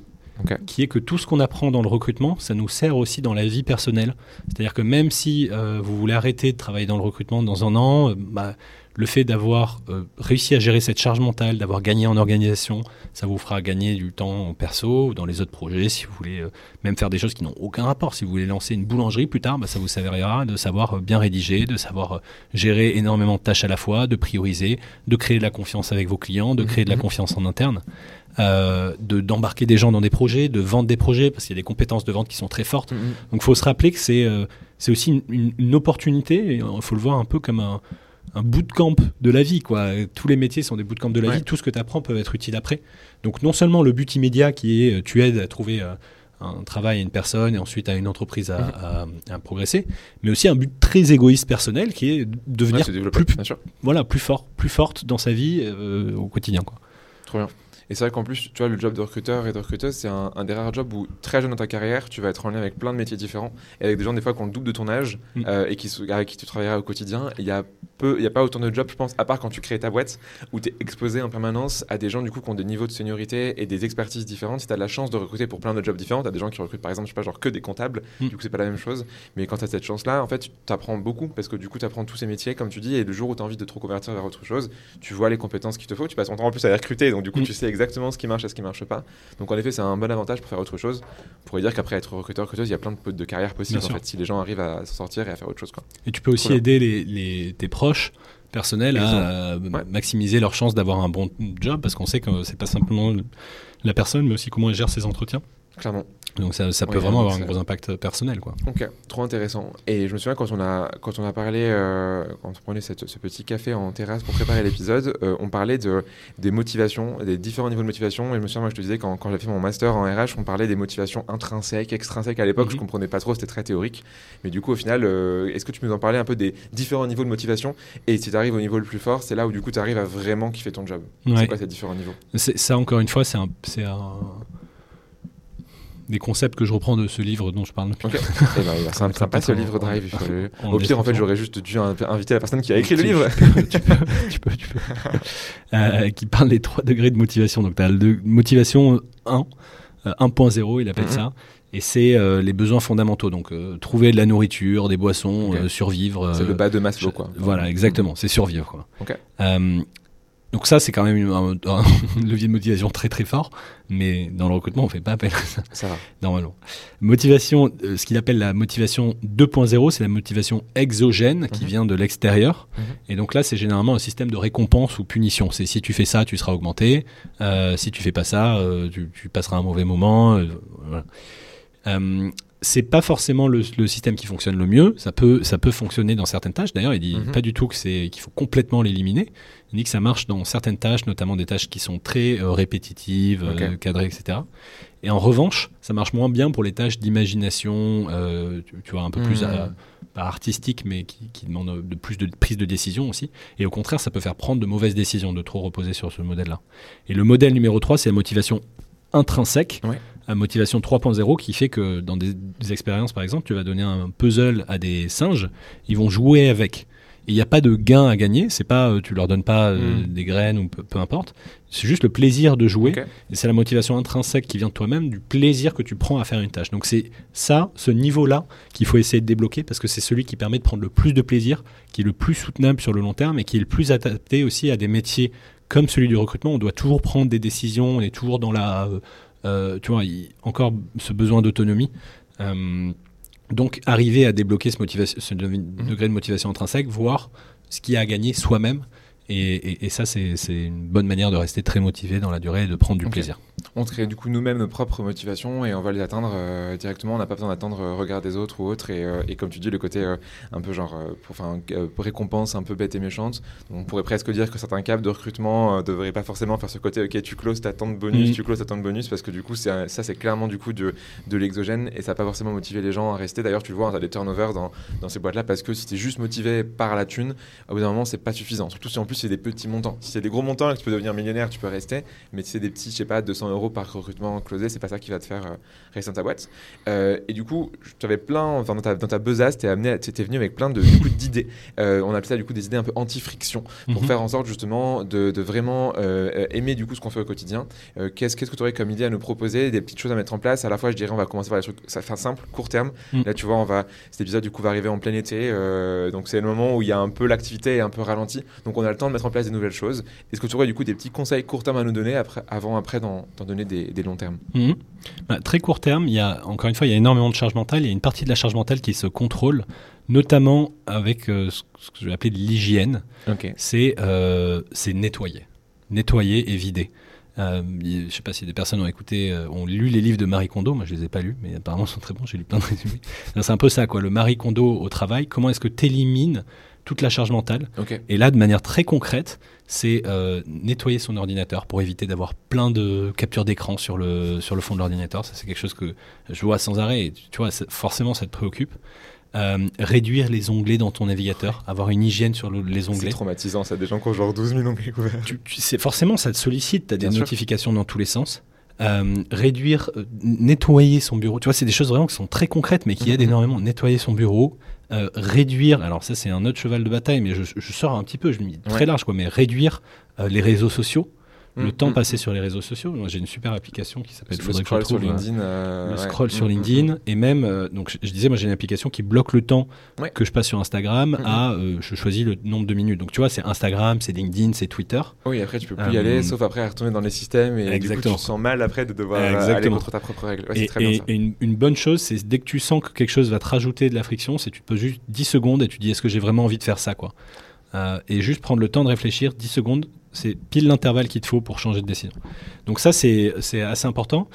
Qui est que tout ce qu'on apprend dans le recrutement, ça nous sert aussi dans la vie personnelle. C'est-à-dire que même si euh, vous voulez arrêter de travailler dans le recrutement dans un an, euh, bah, le fait d'avoir euh, réussi à gérer cette charge mentale, d'avoir gagné en organisation, ça vous fera gagner du temps en perso ou dans les autres projets. Si vous voulez euh, même faire des choses qui n'ont aucun rapport, si vous voulez lancer une boulangerie plus tard, bah, ça vous servira de savoir euh, bien rédiger, de savoir gérer énormément de tâches à la fois, de prioriser, de créer de la confiance avec vos clients, de créer de la Mhm. confiance en interne. Euh, de d'embarquer des gens dans des projets, de vendre des projets, parce qu'il y a des compétences de vente qui sont très fortes. Mhm. Donc il faut se rappeler que c'est euh, aussi une, une- une opportunité, il faut le voir un peu comme un, un bootcamp de la vie. Quoi. Tous les métiers sont des bootcamps de la Ouais. vie, tout ce que tu apprends peut être utile après. Donc non seulement le but immédiat qui est euh, tu aides à trouver euh, un travail à une personne et ensuite à une entreprise à, Mhm. à- à progresser, mais aussi un but très égoïste personnel qui est de devenir plus, bien sûr. voilà, plus fort, plus forte dans sa vie euh, au quotidien. Quoi. Trop bien. Et c'est vrai qu'en plus, tu vois, le job de recruteur et de recruteuse, c'est un, des rares jobs où très jeune dans ta carrière, tu vas être en lien avec plein de métiers différents et avec des gens des fois qui ont le double de ton âge mm. euh, et qui, avec qui tu travailleras au quotidien. Il y a peu, il y a pas autant de jobs, je pense, à part quand tu crées ta boîte où tu es exposé en permanence à des gens du coup qui ont des niveaux de seniorité et des expertises différentes. Si tu as de la chance de recruter pour plein de jobs différents, tu as des gens qui recrutent par exemple, je sais pas, genre que des comptables, mm. du coup c'est pas la même chose. Mais quand tu as cette chance-là, en fait, tu apprends beaucoup parce que du coup tu apprends tous ces métiers, comme tu dis, et le jour où tu as envie de te reconvertir vers autre chose, tu vois les compétences qu'il te faut, tu passes ton temps en plus à les recruter, donc du coup mm. tu sais exactement ce qui marche et ce qui marche pas. Donc en effet, c'est un bon avantage pour faire autre chose. On pourrait dire qu'après être recruteur, recruteuse, il y a plein de, de carrières possibles en fait, si les gens arrivent à s'en sortir et à faire autre chose. Quoi. Et tu peux aussi aider les, tes proches personnels à maximiser leurs chances d'avoir un bon job parce qu'on sait que c'est pas simplement la personne, mais aussi comment elle gère ses entretiens. Clairement. Donc ça, ça peut vraiment avoir un gros impact personnel. Quoi. Ok, trop intéressant. Et je me souviens quand on a, quand on a parlé, euh, quand on prenait cette, ce petit café en terrasse pour préparer l'épisode, euh, on parlait de, des motivations, des différents niveaux de motivation. Et je me souviens, moi je te disais, quand, quand j'ai fait mon master en RH, on parlait des motivations intrinsèques, extrinsèques. À l'époque, je ne mhm. je comprenais pas trop, c'était très théorique. Mais du coup, au final, euh, est-ce que tu peux nous en parler un peu des différents niveaux de motivation? Et si tu arrives au niveau le plus fort, c'est là où du coup tu arrives à vraiment kiffer ton job. C'est quoi ces différents niveaux? Ça, encore une fois, c'est un des concepts que je reprends de ce livre dont je parle depuis. Eh ben, c'est *laughs* sympa ce livre Drive. Au pire, en fait, j'aurais juste dû inviter la personne qui a écrit le livre. tu peux, tu peux, tu peux. *laughs* Euh, qui parle des trois degrés de motivation. Donc, tu as le motivation 1, 1.0, euh, il appelle mhm. ça. Et c'est euh, les besoins fondamentaux. Donc, trouver de la nourriture, des boissons, survivre. c'est le bas de Maslow, quoi. Voilà, exactement. C'est survivre, quoi. Donc ça, c'est quand même un, *laughs* levier de motivation très très fort, mais dans le recrutement, on fait pas appel à ça. Ça va. Normalement. Motivation, euh, ce qu'il appelle la motivation 2.0, c'est la motivation exogène qui mhm. vient de l'extérieur. Mhm. Et donc là, c'est généralement un système de récompense ou punition. C'est si tu fais ça, tu seras augmenté. Euh, si tu fais pas ça, euh, tu, tu, passeras un mauvais moment. Voilà c'est pas forcément le, système qui fonctionne le mieux. Ça peut, ça peut fonctionner dans certaines tâches. D'ailleurs, il dit mhm. pas du tout que c'est qu'il faut complètement l'éliminer. Il dit que ça marche dans certaines tâches, notamment des tâches qui sont très euh, répétitives, euh, cadrées, etc. Et en revanche, ça marche moins bien pour les tâches d'imagination, euh, tu, vois, un peu plus mhm. pas artistique, mais qui, qui demandent de plus de prise de décision aussi. Et au contraire, ça peut faire prendre de mauvaises décisions de trop reposer sur ce modèle-là. Et le modèle numéro 3, c'est la motivation intrinsèque à motivation 3.0 qui fait que dans des, expériences, par exemple, tu vas donner un puzzle à des singes, ils vont jouer avec. Il n'y a pas de gain à gagner, c'est pas, euh, tu leur donnes pas euh, hmm. des graines ou peu, importe, c'est juste le plaisir de jouer. Et c'est la motivation intrinsèque qui vient de toi-même, du plaisir que tu prends à faire une tâche. Donc c'est ça, ce niveau-là, qu'il faut essayer de débloquer parce que c'est celui qui permet de prendre le plus de plaisir, qui est le plus soutenable sur le long terme et qui est le plus adapté aussi à des métiers comme celui du recrutement. On doit toujours prendre des décisions, on est toujours dans la euh, tu vois, encore ce besoin d'autonomie. Euh, donc, arriver à débloquer ce, degré de motivation intrinsèque, voir ce qu'il y a à gagner soi-même et, ça, c'est une bonne manière de rester très motivé dans la durée et de prendre du plaisir. On crée du coup nous-mêmes nos propres motivations et on va les atteindre euh, directement. On n'a pas besoin d'attendre le euh, regard des autres ou autres. Et, euh, comme tu dis, le côté un peu genre enfin, récompense un peu bête et méchante. On pourrait presque dire que certains caps de recrutement ne devraient pas forcément faire ce côté ok, tu closes ta de bonus, mm. tu closes ta de bonus parce que du coup, ça, c'est clairement du coup de, de l'exogène et ça n'a pas forcément motivé les gens à rester. D'ailleurs, tu le vois, tu as des turnovers dans, dans ces boîtes-là parce que si tu es juste motivé par la thune, au bout d'un moment, c'est pas suffisant. Surtout si en plus c'est des petits montants. Si c'est des gros montants et que tu peux devenir millionnaire, tu peux rester. Mais si c'est des petits, je sais pas, 200 euros par recrutement closé, c'est pas ça qui va te faire euh, rester dans ta boîte. Euh, et du coup, tu avais plein, enfin, dans ta, dans ta besace, tu étais venu avec plein de, d'idées. Euh, on appelle ça du coup des idées un peu anti-friction pour mhm. faire en sorte justement de, de vraiment aimer du coup ce qu'on fait au quotidien. qu'est-ce, qu'est-ce que tu aurais comme idée à nous proposer, des petites choses à mettre en place? À la fois, je dirais, on va commencer par des trucs ça, fait simple, court terme. Mhm. Là, tu vois, on va, cet épisode du coup va arriver en plein été. donc, c'est le moment où il y a un peu l'activité est un peu ralentie. Donc, on a le temps de mettre en place des nouvelles choses. Est-ce que tu aurais du coup des petits conseils court terme à nous donner après, avant, après, d'en donner des, des longs termes? Mhm. bah, Très court terme, il y a, encore une fois, il y a énormément de charge mentale. Il y a une partie de la charge mentale qui se contrôle, notamment avec euh, ce que je vais appeler de l'hygiène. Euh, c'est nettoyer. Nettoyer et vider. Euh, je ne sais pas si des personnes ont écouté, ont lu les livres de Marie Kondo. Moi, je les ai pas lus, mais apparemment, ils sont très bons. J'ai lu plein de résumés. *laughs* C'est un peu ça, quoi. Le Marie Kondo au travail. Comment est-ce que tu élimines toute la charge mentale. Et là, de manière très concrète, c'est euh, nettoyer son ordinateur pour éviter d'avoir plein de captures d'écran sur le, sur le fond de l'ordinateur. Ça, c'est quelque chose que je vois sans arrêt. Et tu vois, forcément, ça te préoccupe. Euh, réduire les onglets dans ton navigateur, avoir une hygiène sur le- les C'est onglets. traumatisant, ça. Des gens qui ont genre 12 000 onglets couverts. Tu- tu- c'est- forcément, ça te sollicite, tu as des sûr. notifications dans tous les sens. Euh, réduire, nettoyer son bureau. Tu vois, c'est des choses vraiment qui sont très concrètes, mais qui aident Mhm. énormément. Nettoyer son bureau, euh, réduire. Alors ça, c'est un autre cheval de bataille, mais je, je sors un petit peu, je me dis très large, quoi. Mais réduire euh, les réseaux sociaux, le Mm, temps mm, passé sur les réseaux sociaux. Moi, j'ai une super application qui s'appelle. Le faudrait que je scroll sur euh, LinkedIn. euh, le ouais. scroll sur Mm, mm, LinkedIn et même euh, donc je, je disais moi j'ai une application qui bloque le temps Ouais. que je passe sur Instagram à euh, je choisis le nombre de minutes donc tu vois c'est Instagram c'est LinkedIn c'est Twitter mm. Oui, après, tu peux plus y Euh, aller, sauf après à retourner dans les systèmes. Et du coup, Exactement. tu te sens mal après de devoir euh, aller Exactement. contre ta propre règle. Ouais, et, très bien et- ça. et une, une bonne chose c'est dès que tu sens que quelque chose va te rajouter de la friction c'est tu te poses juste 10 secondes et tu dis est-ce que j'ai vraiment envie de faire ça quoi Euh, et juste prendre le temps de réfléchir 10 secondes c'est pile l'intervalle qu'il te faut pour changer de décision. Donc ça c'est assez important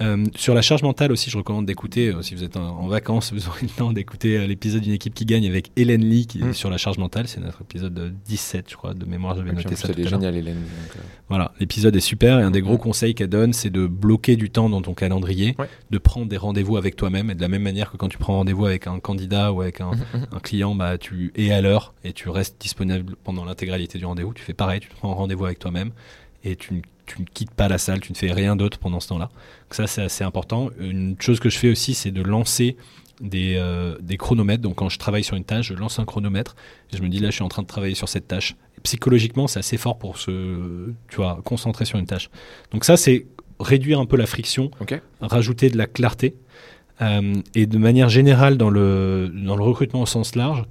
Euh, sur la charge mentale aussi, je recommande d'écouter, euh, si vous êtes en, en vacances, *laughs* vous aurez le temps d'écouter euh, l'épisode d'une équipe qui gagne avec Hélène Lee qui est Mm. sur la charge mentale. C'est notre épisode euh, 17, je crois, de mémoire, j'avais en noté ça tout elle est à l'heure. géniale, Hélène. donc, Voilà, l'épisode est super et un des gros Mhm. conseils qu'elle donne, c'est de bloquer du temps dans ton calendrier, Ouais. de prendre des rendez-vous avec toi-même et de la même manière que quand tu prends rendez-vous avec un candidat ou avec un, un client, bah, tu es à l'heure et tu restes disponible pendant l'intégralité du rendez-vous. Tu fais pareil, tu te prends un rendez-vous avec toi-même et tu, ne- tu ne quittes pas la salle, tu ne fais rien d'autre pendant ce temps-là. Donc ça, c'est assez important. Une chose que je fais aussi, c'est de lancer des, euh, des chronomètres. Donc quand je travaille sur une tâche, je lance un chronomètre et je me dis là, je suis en train de travailler sur cette tâche. Et psychologiquement, c'est assez fort pour se, tu vois, concentrer sur une tâche. Donc ça, c'est réduire un peu la friction, rajouter de la clarté. Euh, et de manière générale, dans le, dans le recrutement au sens large,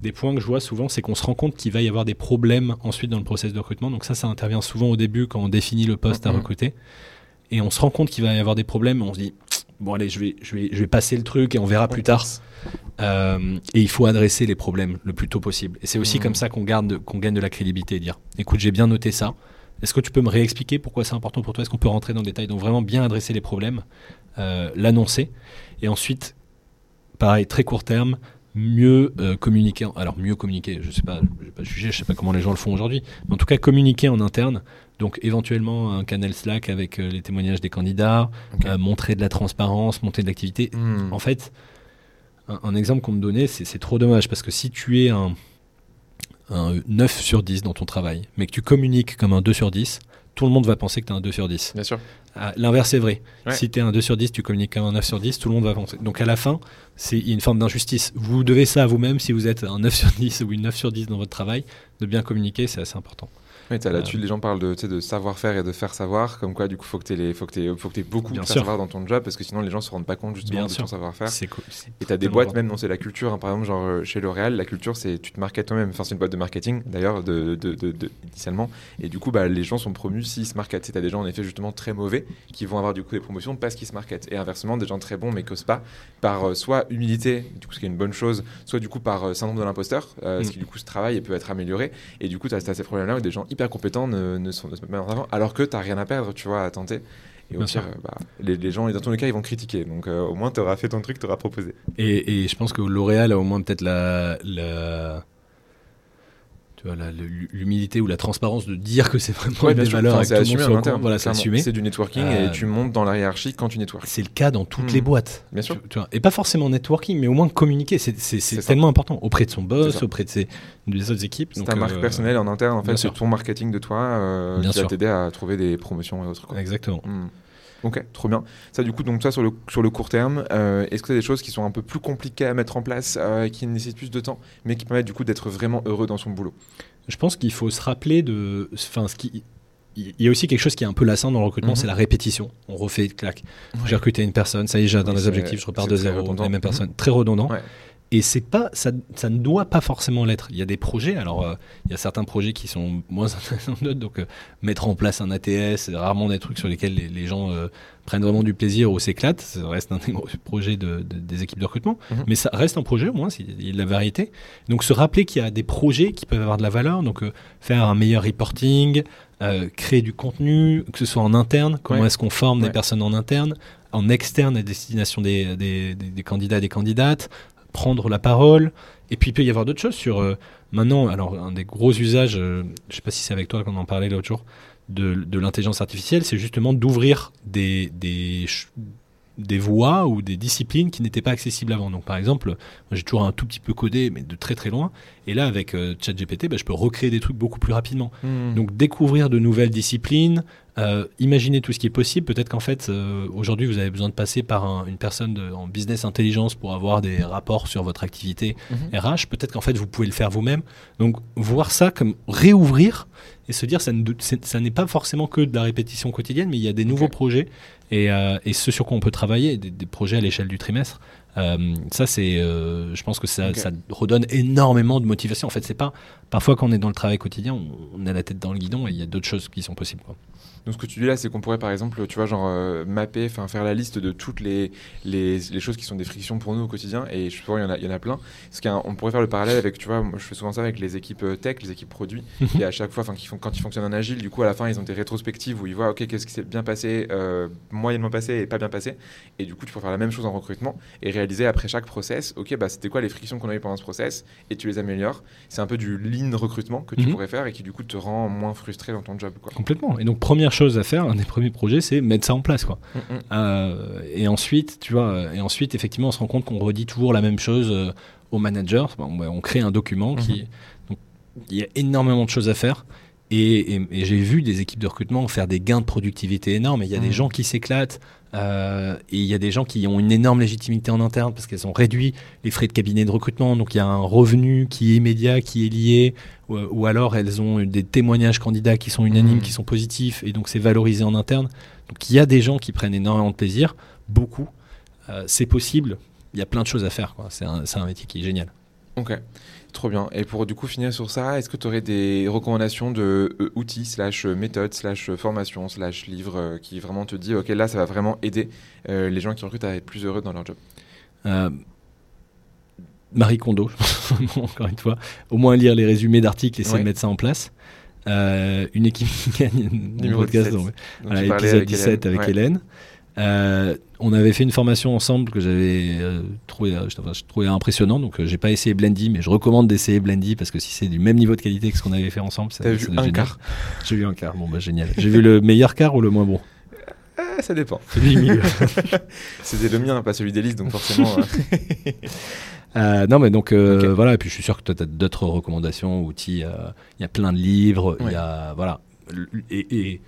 des points que je vois souvent, c'est qu'on se rend compte qu'il va y avoir des problèmes ensuite dans le process de recrutement. Donc ça, ça intervient souvent au début quand on définit le poste à Mhm. recruter. Et on se rend compte qu'il va y avoir des problèmes. On se dit, bon allez, je vais, je vais, je vais passer le truc et on verra plus tard. Euh, et il faut adresser les problèmes le plus tôt possible. Et c'est aussi comme ça qu'on garde, qu'on gagne de la crédibilité et dire, écoute, j'ai bien noté ça. Est-ce que tu peux me réexpliquer pourquoi c'est important pour toi? Est-ce qu'on peut rentrer dans le détail Donc vraiment bien adresser les problèmes, euh, l'annoncer, et ensuite, pareil, très court terme, mieux euh, communiquer. Alors mieux communiquer, je sais pas, je vais pas juger, je sais pas comment les gens le font aujourd'hui, mais en tout cas communiquer en interne. Donc éventuellement un canal Slack avec euh, les témoignages des candidats, euh, montrer de la transparence, montrer de l'activité. Hmm. En fait, un, un exemple qu'on me donnait, c'est c'est trop dommage parce que si tu es un, un 9 sur 10 dans ton travail, mais que tu communiques comme un 2 sur 10, tout le monde va penser que tu es un 2 sur 10. Bien sûr. Ah, L'inverse est vrai. Ouais. Si tu es un 2 sur 10, tu communiques comme un 9 sur 10, tout le monde va penser. Donc à la fin, c'est une forme d'injustice. Vous devez ça à vous-même si vous êtes un 9 sur 10 ou une 9 sur 10 dans votre travail, de bien communiquer, c'est assez important. Oui, t'as Euh, là-dessus, les gens parlent de, tu de savoir-faire et de faire savoir, comme quoi, du coup, faut que tu aies, t'aies beaucoup de savoir dans ton job, parce que sinon, les gens se rendent pas compte justement Bien de sûr. ton savoir-faire. C'est cool. Et t'as des tellement boîtes, même, non, c'est la culture. hein. Par exemple, genre euh, chez L'Oréal, la culture, c'est tu te marketes toi-même. Enfin, c'est une boîte de marketing, d'ailleurs, de, de, de- initialement. Et du coup, bah, les gens sont promus s'ils se marketent. Tu T'as des gens, en effet, justement, très mauvais qui vont avoir du coup des promotions parce qu'ils se marketent. Et inversement, des gens très bons mais qu'osent pas par euh, soit humilité, du coup, ce qui est une bonne chose, soit du coup par euh, syndrome de l'imposteur, euh, ce Mm. qui du coup se travaille et peut être amélioré. Et du coup, tu as, ces problèmes-là où des gens hyper compétents ne, ne, sont, ne se mettent pas en avant alors que t'as rien à perdre, tu vois, à tenter. Et au pire, euh, bah, les, les gens, dans tous les cas, ils vont critiquer. Donc euh, au moins, tu auras fait ton truc, tu auras proposé. Et, et je pense que L'Oréal a au moins peut-être la, la- tu vois, la- le- l'humilité ou la transparence de dire que c'est vraiment Ouais, des bien sûr. valeurs Enfin, c'est assumé en interne. Voilà, c'est assumé. C'est du networking Euh, et tu montes dans la hiérarchie quand tu networks. C'est le cas dans toutes Mhm. les boîtes. Bien sûr. Tu- tu vois. Et pas forcément networking, mais au moins communiquer. C'est- tellement important auprès de son boss, auprès de ses, des autres équipes. C'est ta marque euh, personnelle en interne, en fait, c'est ton marketing de toi euh, qui va t'aider à trouver des promotions et autres. quoi. Exactement. Hmm. Ok, trop bien. Ça, du coup, donc ça sur le, sur le court terme, euh, est-ce que c'est des choses qui sont un peu plus compliquées à mettre en place, euh, qui nécessitent plus de temps, mais qui permettent du coup d'être vraiment heureux dans son boulot? Je pense qu'il faut se rappeler de. Enfin, ce qui. Il y a aussi quelque chose qui est un peu lassant dans le recrutement, Mhm. c'est la répétition. On refait, clac. Ouais. J'ai recruté une personne, ça y est, j'ai atteint Oui, les objectifs, je repars de zéro, redondant. les mêmes Mhm. personnes. Très redondant. Ouais. Et c'est pas, ça, ça ne doit pas forcément l'être. Il y a des projets, alors euh, il y a certains projets qui sont moins *laughs* intéressants que d'autres, donc euh, mettre en place un ATS, c'est rarement des trucs sur lesquels les, les gens euh, prennent vraiment du plaisir ou s'éclatent. Ça reste un des gros *laughs* projets de, de- des équipes de recrutement, Mhm. mais ça reste un projet au moins, s'il y a de la variété. Donc se rappeler qu'il y a des projets qui peuvent avoir de la valeur, donc faire un meilleur reporting, créer du contenu, que ce soit en interne, comment Ouais. est-ce qu'on forme des personnes en interne, en externe à destination des, des, des- des candidats et des candidates, prendre la parole. Et puis il peut y avoir d'autres choses sur euh, maintenant. Alors un des gros usages, euh, je sais pas si c'est avec toi qu'on en parlait l'autre jour, de, de l'intelligence artificielle, c'est justement d'ouvrir des, des des voies ou des disciplines qui n'étaient pas accessibles avant. Donc par exemple, j'ai toujours un tout petit peu codé, mais de très très loin. Et là, avec euh, ChatGPT, bah, je peux recréer des trucs beaucoup plus rapidement. Hmm. Donc découvrir de nouvelles disciplines, euh, imaginer tout ce qui est possible. Peut-être qu'en fait, euh, aujourd'hui, vous avez besoin de passer par un- une personne de- en business intelligence pour avoir des rapports sur votre activité Mhm. RH. Peut-être qu'en fait, vous pouvez le faire vous-même. Donc voir ça comme réouvrir et se dire ça ne- c'est- ça n'est pas forcément que de la répétition quotidienne, mais il y a des nouveaux projets et, euh, et ce sur quoi on peut travailler, des, des projets à l'échelle du trimestre. Euh, ça, c'est, euh, je pense que ça, redonne énormément de motivation. En fait, c'est pas parfois quand on est dans le travail quotidien, on, on a la tête dans le guidon et il y a d'autres choses qui sont possibles. quoi. Donc ce que tu dis là, c'est qu'on pourrait par exemple, tu vois, genre euh, mapper, enfin faire la liste de toutes les, les, les choses qui sont des frictions pour nous au quotidien. Et je pense qu'il y en a, il y en a plein. Parce qu'on pourrait faire le parallèle avec, tu vois, moi, je fais souvent ça avec les équipes euh, tech, les équipes produits. *laughs* et à chaque fois, enfin, font, quand ils fonctionnent en agile, du coup, à la fin, ils ont des rétrospectives où ils voient, ok, qu'est-ce qui s'est bien passé, euh, moyennement passé et pas bien passé. Et du coup, tu peux faire la même chose en recrutement et réaliser après chaque process, ok, bah c'était quoi les frictions qu'on a eu pendant ce process et tu les améliores. C'est un peu du lean recrutement que tu Mhm. pourrais faire et qui du coup te rend moins frustré dans ton job, quoi. Complètement. Et donc, première chose à faire, un des premiers projets, c'est mettre ça en place. Quoi. Mm, mm. Euh, et ensuite, tu vois, euh, et ensuite, effectivement, on se rend compte qu'on redit toujours la même chose euh, aux managers. Bon, bah, on crée un document qui, donc, il y a énormément de choses à faire. Et, et- et j'ai vu des équipes de recrutement faire des gains de productivité énormes. Il y a des Mhm. gens qui s'éclatent. euh, et il y a des gens qui ont une énorme légitimité en interne parce qu'elles ont réduit les frais de cabinet de recrutement. Donc il y a un revenu qui est immédiat, qui est lié. Ou, ou alors elles ont des témoignages candidats qui sont unanimes, Mhm. qui sont positifs. Et donc c'est valorisé en interne. Donc il y a des gens qui prennent énormément de plaisir, beaucoup. Euh, c'est possible, il y a plein de choses à faire. C'est un, c'est un métier qui est génial. Ok, trop bien. Et pour du coup finir sur ça, est-ce que tu aurais des recommandations de euh, outils, slash euh, méthodes, slash euh, formation, slash livres qui vraiment te dit, ok, là ça va vraiment aider les gens qui recrutent à être plus heureux dans leur job? Marie Kondo, *laughs* encore une fois, au moins lire les résumés d'articles et essayer Ouais. de mettre ça en place. Euh, une équipe qui gagne Numéro podcast, 17. donc, Donc, voilà, tu parlais épisode avec 17 Hélène. avec Ouais. Hélène. Euh, on avait fait une formation ensemble que j'avais euh, trouvé, euh, je, enfin, je trouvais impressionnant. Donc, euh, j'ai pas essayé Blendy, mais je recommande d'essayer Blendy parce que si c'est du même niveau de qualité que ce qu'on avait fait ensemble, ça T'as vu un quart J'ai vu un quart. Bon, bah génial. J'ai vu le meilleur quart ou le moins bon? Ah, Ça dépend. Celui du milieu. *laughs* C'était le mien, pas celui d'Élise, donc forcément. euh, *laughs* Euh, non, mais donc euh, voilà. Et puis je suis sûr que tu as d'autres recommandations, outils. euh, Il y a plein de livres. Il Ouais. y a voilà. Et, et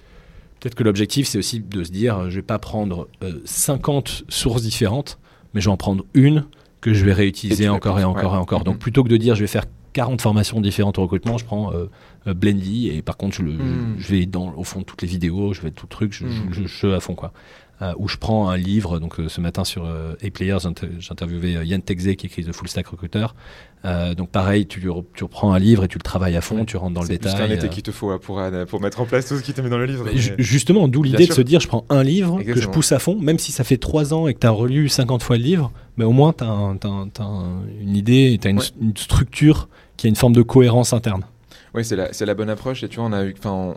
peut-être que l'objectif c'est aussi de se dire, euh, je vais pas prendre euh, 50 sources différentes, mais je vais en prendre une que je vais Et réutiliser encore et encore ouais. et encore. Donc Mhm. plutôt que de dire, je vais faire 40 formations différentes au recrutement, je prends euh, euh, Blendy et par contre je, le, Mhm. je vais dans au fond de toutes les vidéos, je vais tout le truc, je, je à fond quoi. Euh, où je prends un livre, donc euh, ce matin sur euh, A-Players, interviewé euh, Yann Texé qui écrit The Full Stack Recruiter. Donc pareil, tu, tu reprends un livre et tu le travailles à fond, tu rentres dans le C'est détail. qu'un été euh. qu'il te faut là, pour, pour mettre en place tout ce qui te met dans le livre. Mais mais- ju- Justement, d'où l'idée de se dire, je prends un livre que je pousse à fond, même si ça fait trois ans et que tu as relu 50 fois le livre, mais au moins tu as, une idée, tu as une, Ouais. une structure qui a une forme de cohérence interne. Oui, c'est la, la bonne approche. Et tu vois, on a eu, enfin,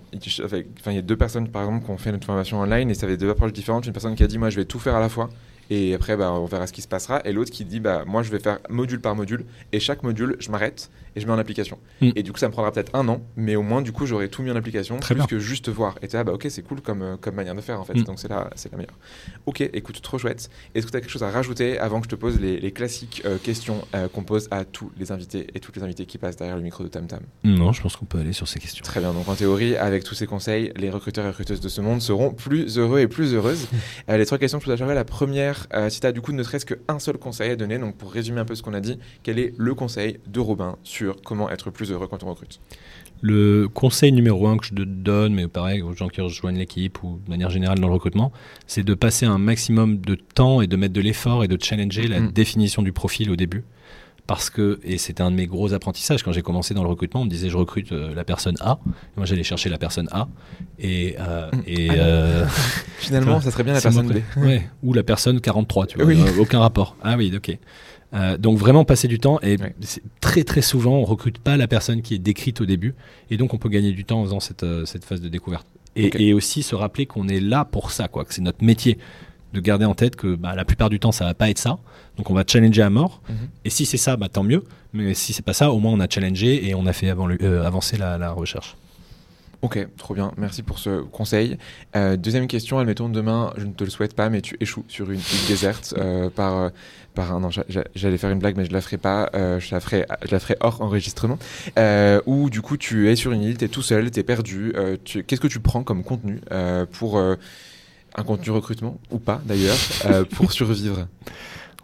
il y a deux personnes, par exemple, qui ont fait notre formation online et ça avait deux approches différentes. Une personne qui a dit, moi, je vais tout faire à la fois. Et après, bah, on verra ce qui se passera. Et l'autre qui dit, bah, moi, je vais faire module par module. Et chaque module, je m'arrête et je mets en application. Mm. Et du coup, ça me prendra peut-être un an. Mais au moins, du coup, j'aurai tout mis en application. Très plus bien. que juste voir. Et tu ah, bah, ok, c'est cool comme, euh, comme manière de faire, en fait. Mm. Donc, c'est la, c'est la meilleure. Ok, écoute, trop chouette. Est-ce que tu as quelque chose à rajouter avant que je te pose les, les classiques euh, questions euh, qu'on pose à tous les invités et toutes les invités qui passent derrière le micro de Tam Tam? Non, je pense qu'on peut aller sur ces questions. Très bien, donc en théorie, avec tous ces conseils, les recruteurs et recruteuses de ce monde seront plus heureux et plus heureuses. *laughs* Euh, les trois questions que je vous la première, si tu as du coup ne serait-ce qu'un seul conseil à donner, donc pour résumer un peu ce qu'on a dit, quel est le conseil de Robin sur comment être plus heureux quand on recrute Le conseil numéro un que je te donne, mais pareil aux gens qui rejoignent l'équipe ou de manière générale dans le recrutement, c'est de passer un maximum de temps et de mettre de l'effort et de challenger la Mhm. définition du profil au début. Parce que, et c'était un de mes gros apprentissages, quand j'ai commencé dans le recrutement, on me disait je recrute euh, la personne A. Et moi j'allais chercher la personne A. Et, euh, et Ah euh, *laughs* Finalement, *laughs* ça serait bien la personne B. ouais, ou la personne 43, tu vois. Oui. aucun rapport. Ah oui, ok. Euh, donc vraiment passer du temps et Ouais. très très souvent on recrute pas la personne qui est décrite au début et donc on peut gagner du temps en faisant cette, euh, cette phase de découverte. Et, et aussi se rappeler qu'on est là pour ça, quoi, que c'est notre métier. De garder en tête que bah, la plupart du temps ça va pas être ça, donc on va challenger à mort. Mhm. Et si c'est ça, bah, tant mieux. Mais si c'est pas ça, au moins on a challengé et on a fait avant- euh, avancer la, la recherche. Ok, trop bien. Merci pour ce conseil. Euh, deuxième question, admettons demain, je ne te le souhaite pas, mais tu échoues sur une île déserte euh, par, euh, par un. J'allais faire une blague, mais je la ferai pas. euh, je, la ferai, je la ferai hors enregistrement. Euh, où du coup, tu es sur une île, tu es tout seul, tu es perdu. euh, tu- Qu'est-ce que tu prends comme contenu euh, pour. euh, un contenu recrutement, ou pas d'ailleurs, euh, pour *laughs* survivre?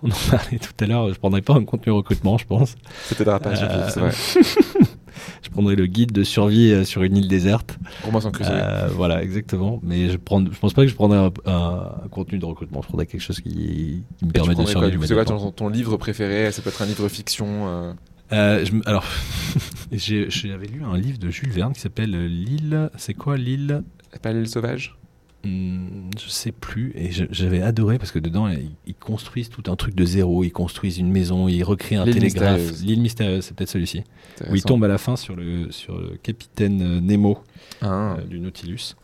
On en parlait tout à l'heure, je prendrais pas un contenu recrutement, je pense. Ça t'aidera pas à survivre, Euh, c'est vrai. *laughs* Je prendrais le guide de survie euh, sur une île déserte. Pour moi, sans. Euh, voilà, exactement. Mais je prends, je pense pas que je prendrais un, un- un contenu de recrutement. Je prendrais quelque chose qui, qui me permet de survivre. c'est quoi ton, ton livre préféré? Ça peut être un livre fiction. euh, Euh, je alors, *laughs* j'avais lu un livre de Jules Verne qui s'appelle L'île. C'est quoi l'île? Pas l'île sauvage? Je sais plus. Et j'avais adoré parce que dedans, ils, ils construisent tout un truc de zéro. Ils construisent une maison, ils recréent un télégraphe. L'île mystérieuse, c'est peut-être celui-ci. Où il Intéressant. tombe à la fin sur le, sur le capitaine euh, Nemo Ah, euh, du Nautilus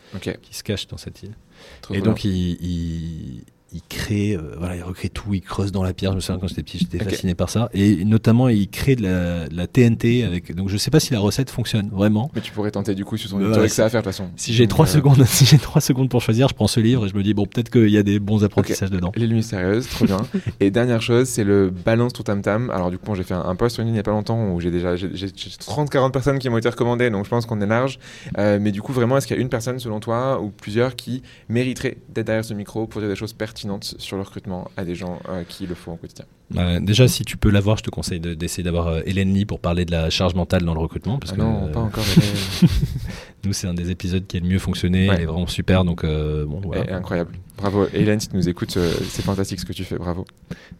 qui se cache dans cette île. Trop Et donc, il, il, il crée, euh, voilà, il recrée tout, il creuse dans la pierre. Je me souviens quand j'étais petit, j'étais Ok. fasciné par ça. Et notamment, il crée de la, de la TNT avec. Donc, je sais pas si la recette fonctionne vraiment. Mais tu pourrais tenter du coup sur ton Voilà, livre. T'aurais que ça à faire de toute façon. Si j'ai trois euh, secondes, *laughs* si j'ai trois secondes pour choisir, je prends ce livre et je me dis bon, peut-être qu'il y a des bons apprentissages dedans. L'île mystérieuse, trop bien. *laughs* Et dernière chose, c'est le balance ton tam tam. Alors du coup, j'ai fait un, un post sur une ligne il y a pas longtemps où j'ai déjà j'ai, j'ai 30-40 personnes qui m'ont été recommandées, donc je pense qu'on est large. Euh, mais du coup, vraiment, est-ce qu'il y a une personne selon toi ou plusieurs qui mériterait d'être derrière ce micro pour dire des choses pertinentes? Sur le recrutement à des gens euh, qui le font au quotidien Euh, déjà, si tu peux l'avoir, je te conseille de- d'essayer d'avoir euh, Hélène Lee pour parler de la charge mentale dans le recrutement. Parce Ah que, non, pas encore. *laughs* Nous, c'est un des épisodes qui a le mieux fonctionné. Ouais. Elle est vraiment super. Donc, bon, voilà. Incroyable. Bravo. Hélène, si tu nous écoutes, c'est fantastique ce que tu fais. Bravo.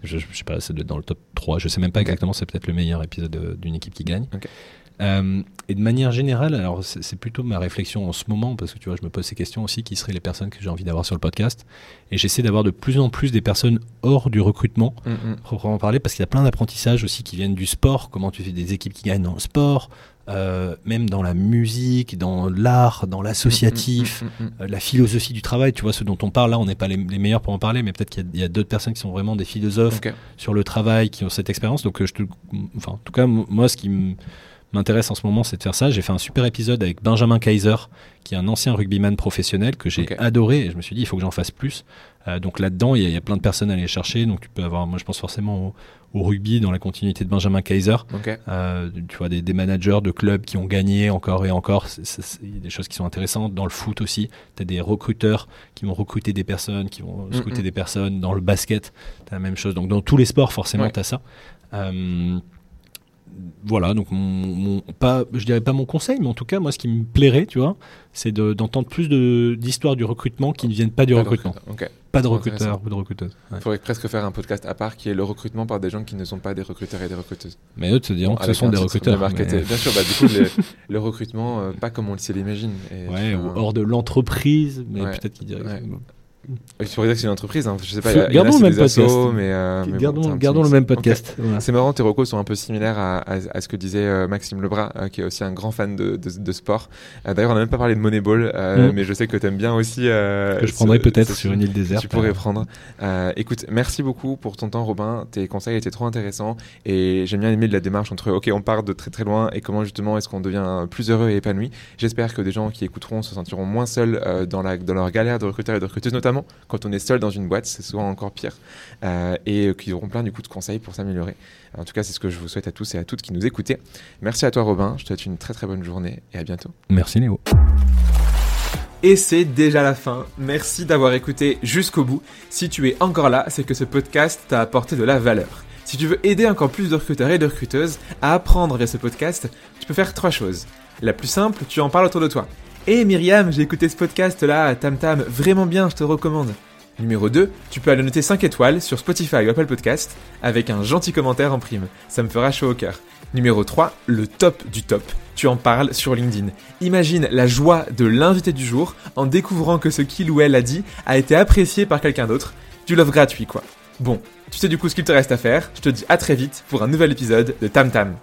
Je, je sais pas, c'est dans le top 3. Je sais même pas exactement, c'est peut-être le meilleur épisode d'une équipe qui gagne. Ok. Euh, et de manière générale, alors c'est plutôt ma réflexion en ce moment, parce que tu vois, je me pose ces questions aussi, qui seraient les personnes que j'ai envie d'avoir sur le podcast. Et j'essaie d'avoir de plus en plus des personnes hors du recrutement, Mm, mm. proprement parler, parce qu'il y a plein d'apprentissages aussi qui viennent du sport, comment tu fais des équipes qui gagnent dans le sport, euh, même dans la musique, dans l'art, dans l'associatif, Mm, mm, mm, euh, la philosophie du travail, tu vois, ce dont on parle là, on n'est pas les, les meilleurs pour en parler, mais peut-être qu'il y a- d'autres personnes qui sont vraiment des philosophes sur le travail, qui ont cette expérience. Donc, euh, je te, enfin, en tout cas, moi, ce qui m- m'intéresse en ce moment, c'est de faire ça. J'ai fait un super épisode avec Benjamin Kaiser, qui est un ancien rugbyman professionnel que j'ai adoré, et je me suis dit, il faut que j'en fasse plus. Euh, donc là-dedans, il y, a- il y a plein de personnes à aller chercher. Donc, tu peux avoir, moi, je pense forcément au, au rugby, dans la continuité de Benjamin Kaiser. Euh, tu vois, des, des managers de clubs qui ont gagné encore et encore. Il y a des choses qui sont intéressantes. Dans le foot aussi, tu as des recruteurs qui vont recruter des personnes, qui vont Mm, recruter mm. des personnes. Dans le basket, tu as la même chose. Donc, dans tous les sports, forcément, Ouais. tu as ça. Euh, voilà, donc mon, mon- pas, je dirais pas mon conseil, mais en tout cas, moi, ce qui me plairait, tu vois, c'est de- d'entendre plus de- d'histoires du recrutement qui ne viennent pas du Pas recrutement. recruteur. Ok. Pas de recruteurs ou de recruteuses. Ouais. Il faudrait presque faire un podcast à part qui est le recrutement par des gens qui ne sont pas des recruteurs et des recruteuses. Mais eux te diront que ce sont des recruteurs. de marketing. mais- Bien sûr, bah, du coup, le, le recrutement, euh, pas comme on le l'imagine. Ouais, ou un- hors de l'entreprise, mais Ouais. peut-être qu'ils diraient. Ouais. Et tu pourrais dire que c'est une entreprise, hein. je sais pas. Y a- il y a, gardons le même assos, podcast. mais, euh, gardons gardons le même podcast. Voilà. C'est marrant, tes recos sont un peu similaires à, à- à ce que disait euh, Maxime Lebras, euh, qui est aussi un grand fan de, de- de sport. Euh, D'ailleurs, on n'a même pas parlé de Moneyball, Mm. mais je sais que tu aimes bien aussi. Que je prendrais peut-être sur une île déserte. Tu pourrais prendre. Écoute, merci beaucoup pour ton temps, Robin. Tes conseils étaient trop intéressants et j'aime bien aimé de la démarche entre OK, on part de très très loin et comment justement est-ce qu'on devient plus heureux et épanoui? J'espère que des gens qui écouteront se sentiront moins seuls dans, la, dans leur galère de recruteurs et de recruteuses, notamment quand on est seul dans une boîte, c'est souvent encore pire, euh, et euh, qu'ils auront plein du coup de conseils pour s'améliorer. En tout cas, c'est ce que je vous souhaite à tous et à toutes qui nous écoutez. Merci à toi, Robin. Je te souhaite une très très bonne journée et à bientôt. Merci Léo. Et c'est déjà la fin. Merci d'avoir écouté jusqu'au bout. Si tu es encore là, c'est que ce podcast t'a apporté de la valeur. Si tu veux aider encore plus de recruteurs et de recruteuses à apprendre via ce podcast, tu peux faire trois choses. La plus simple, tu en parles autour de toi. Hé Myriam, j'ai écouté ce podcast là, Tam Tam, vraiment bien, je te recommande. Numéro 2, tu peux aller noter 5 étoiles sur Spotify ou Apple Podcast avec un gentil commentaire en prime. Ça me fera chaud au cœur. Numéro 3, le top du top. Tu en parles sur LinkedIn. Imagine la joie de l'invité du jour en découvrant que ce qu'il ou elle a dit a été apprécié par quelqu'un d'autre. Du love gratuit quoi. Bon, tu sais du coup ce qu'il te reste à faire. Je te dis à très vite pour un nouvel épisode de Tam Tam.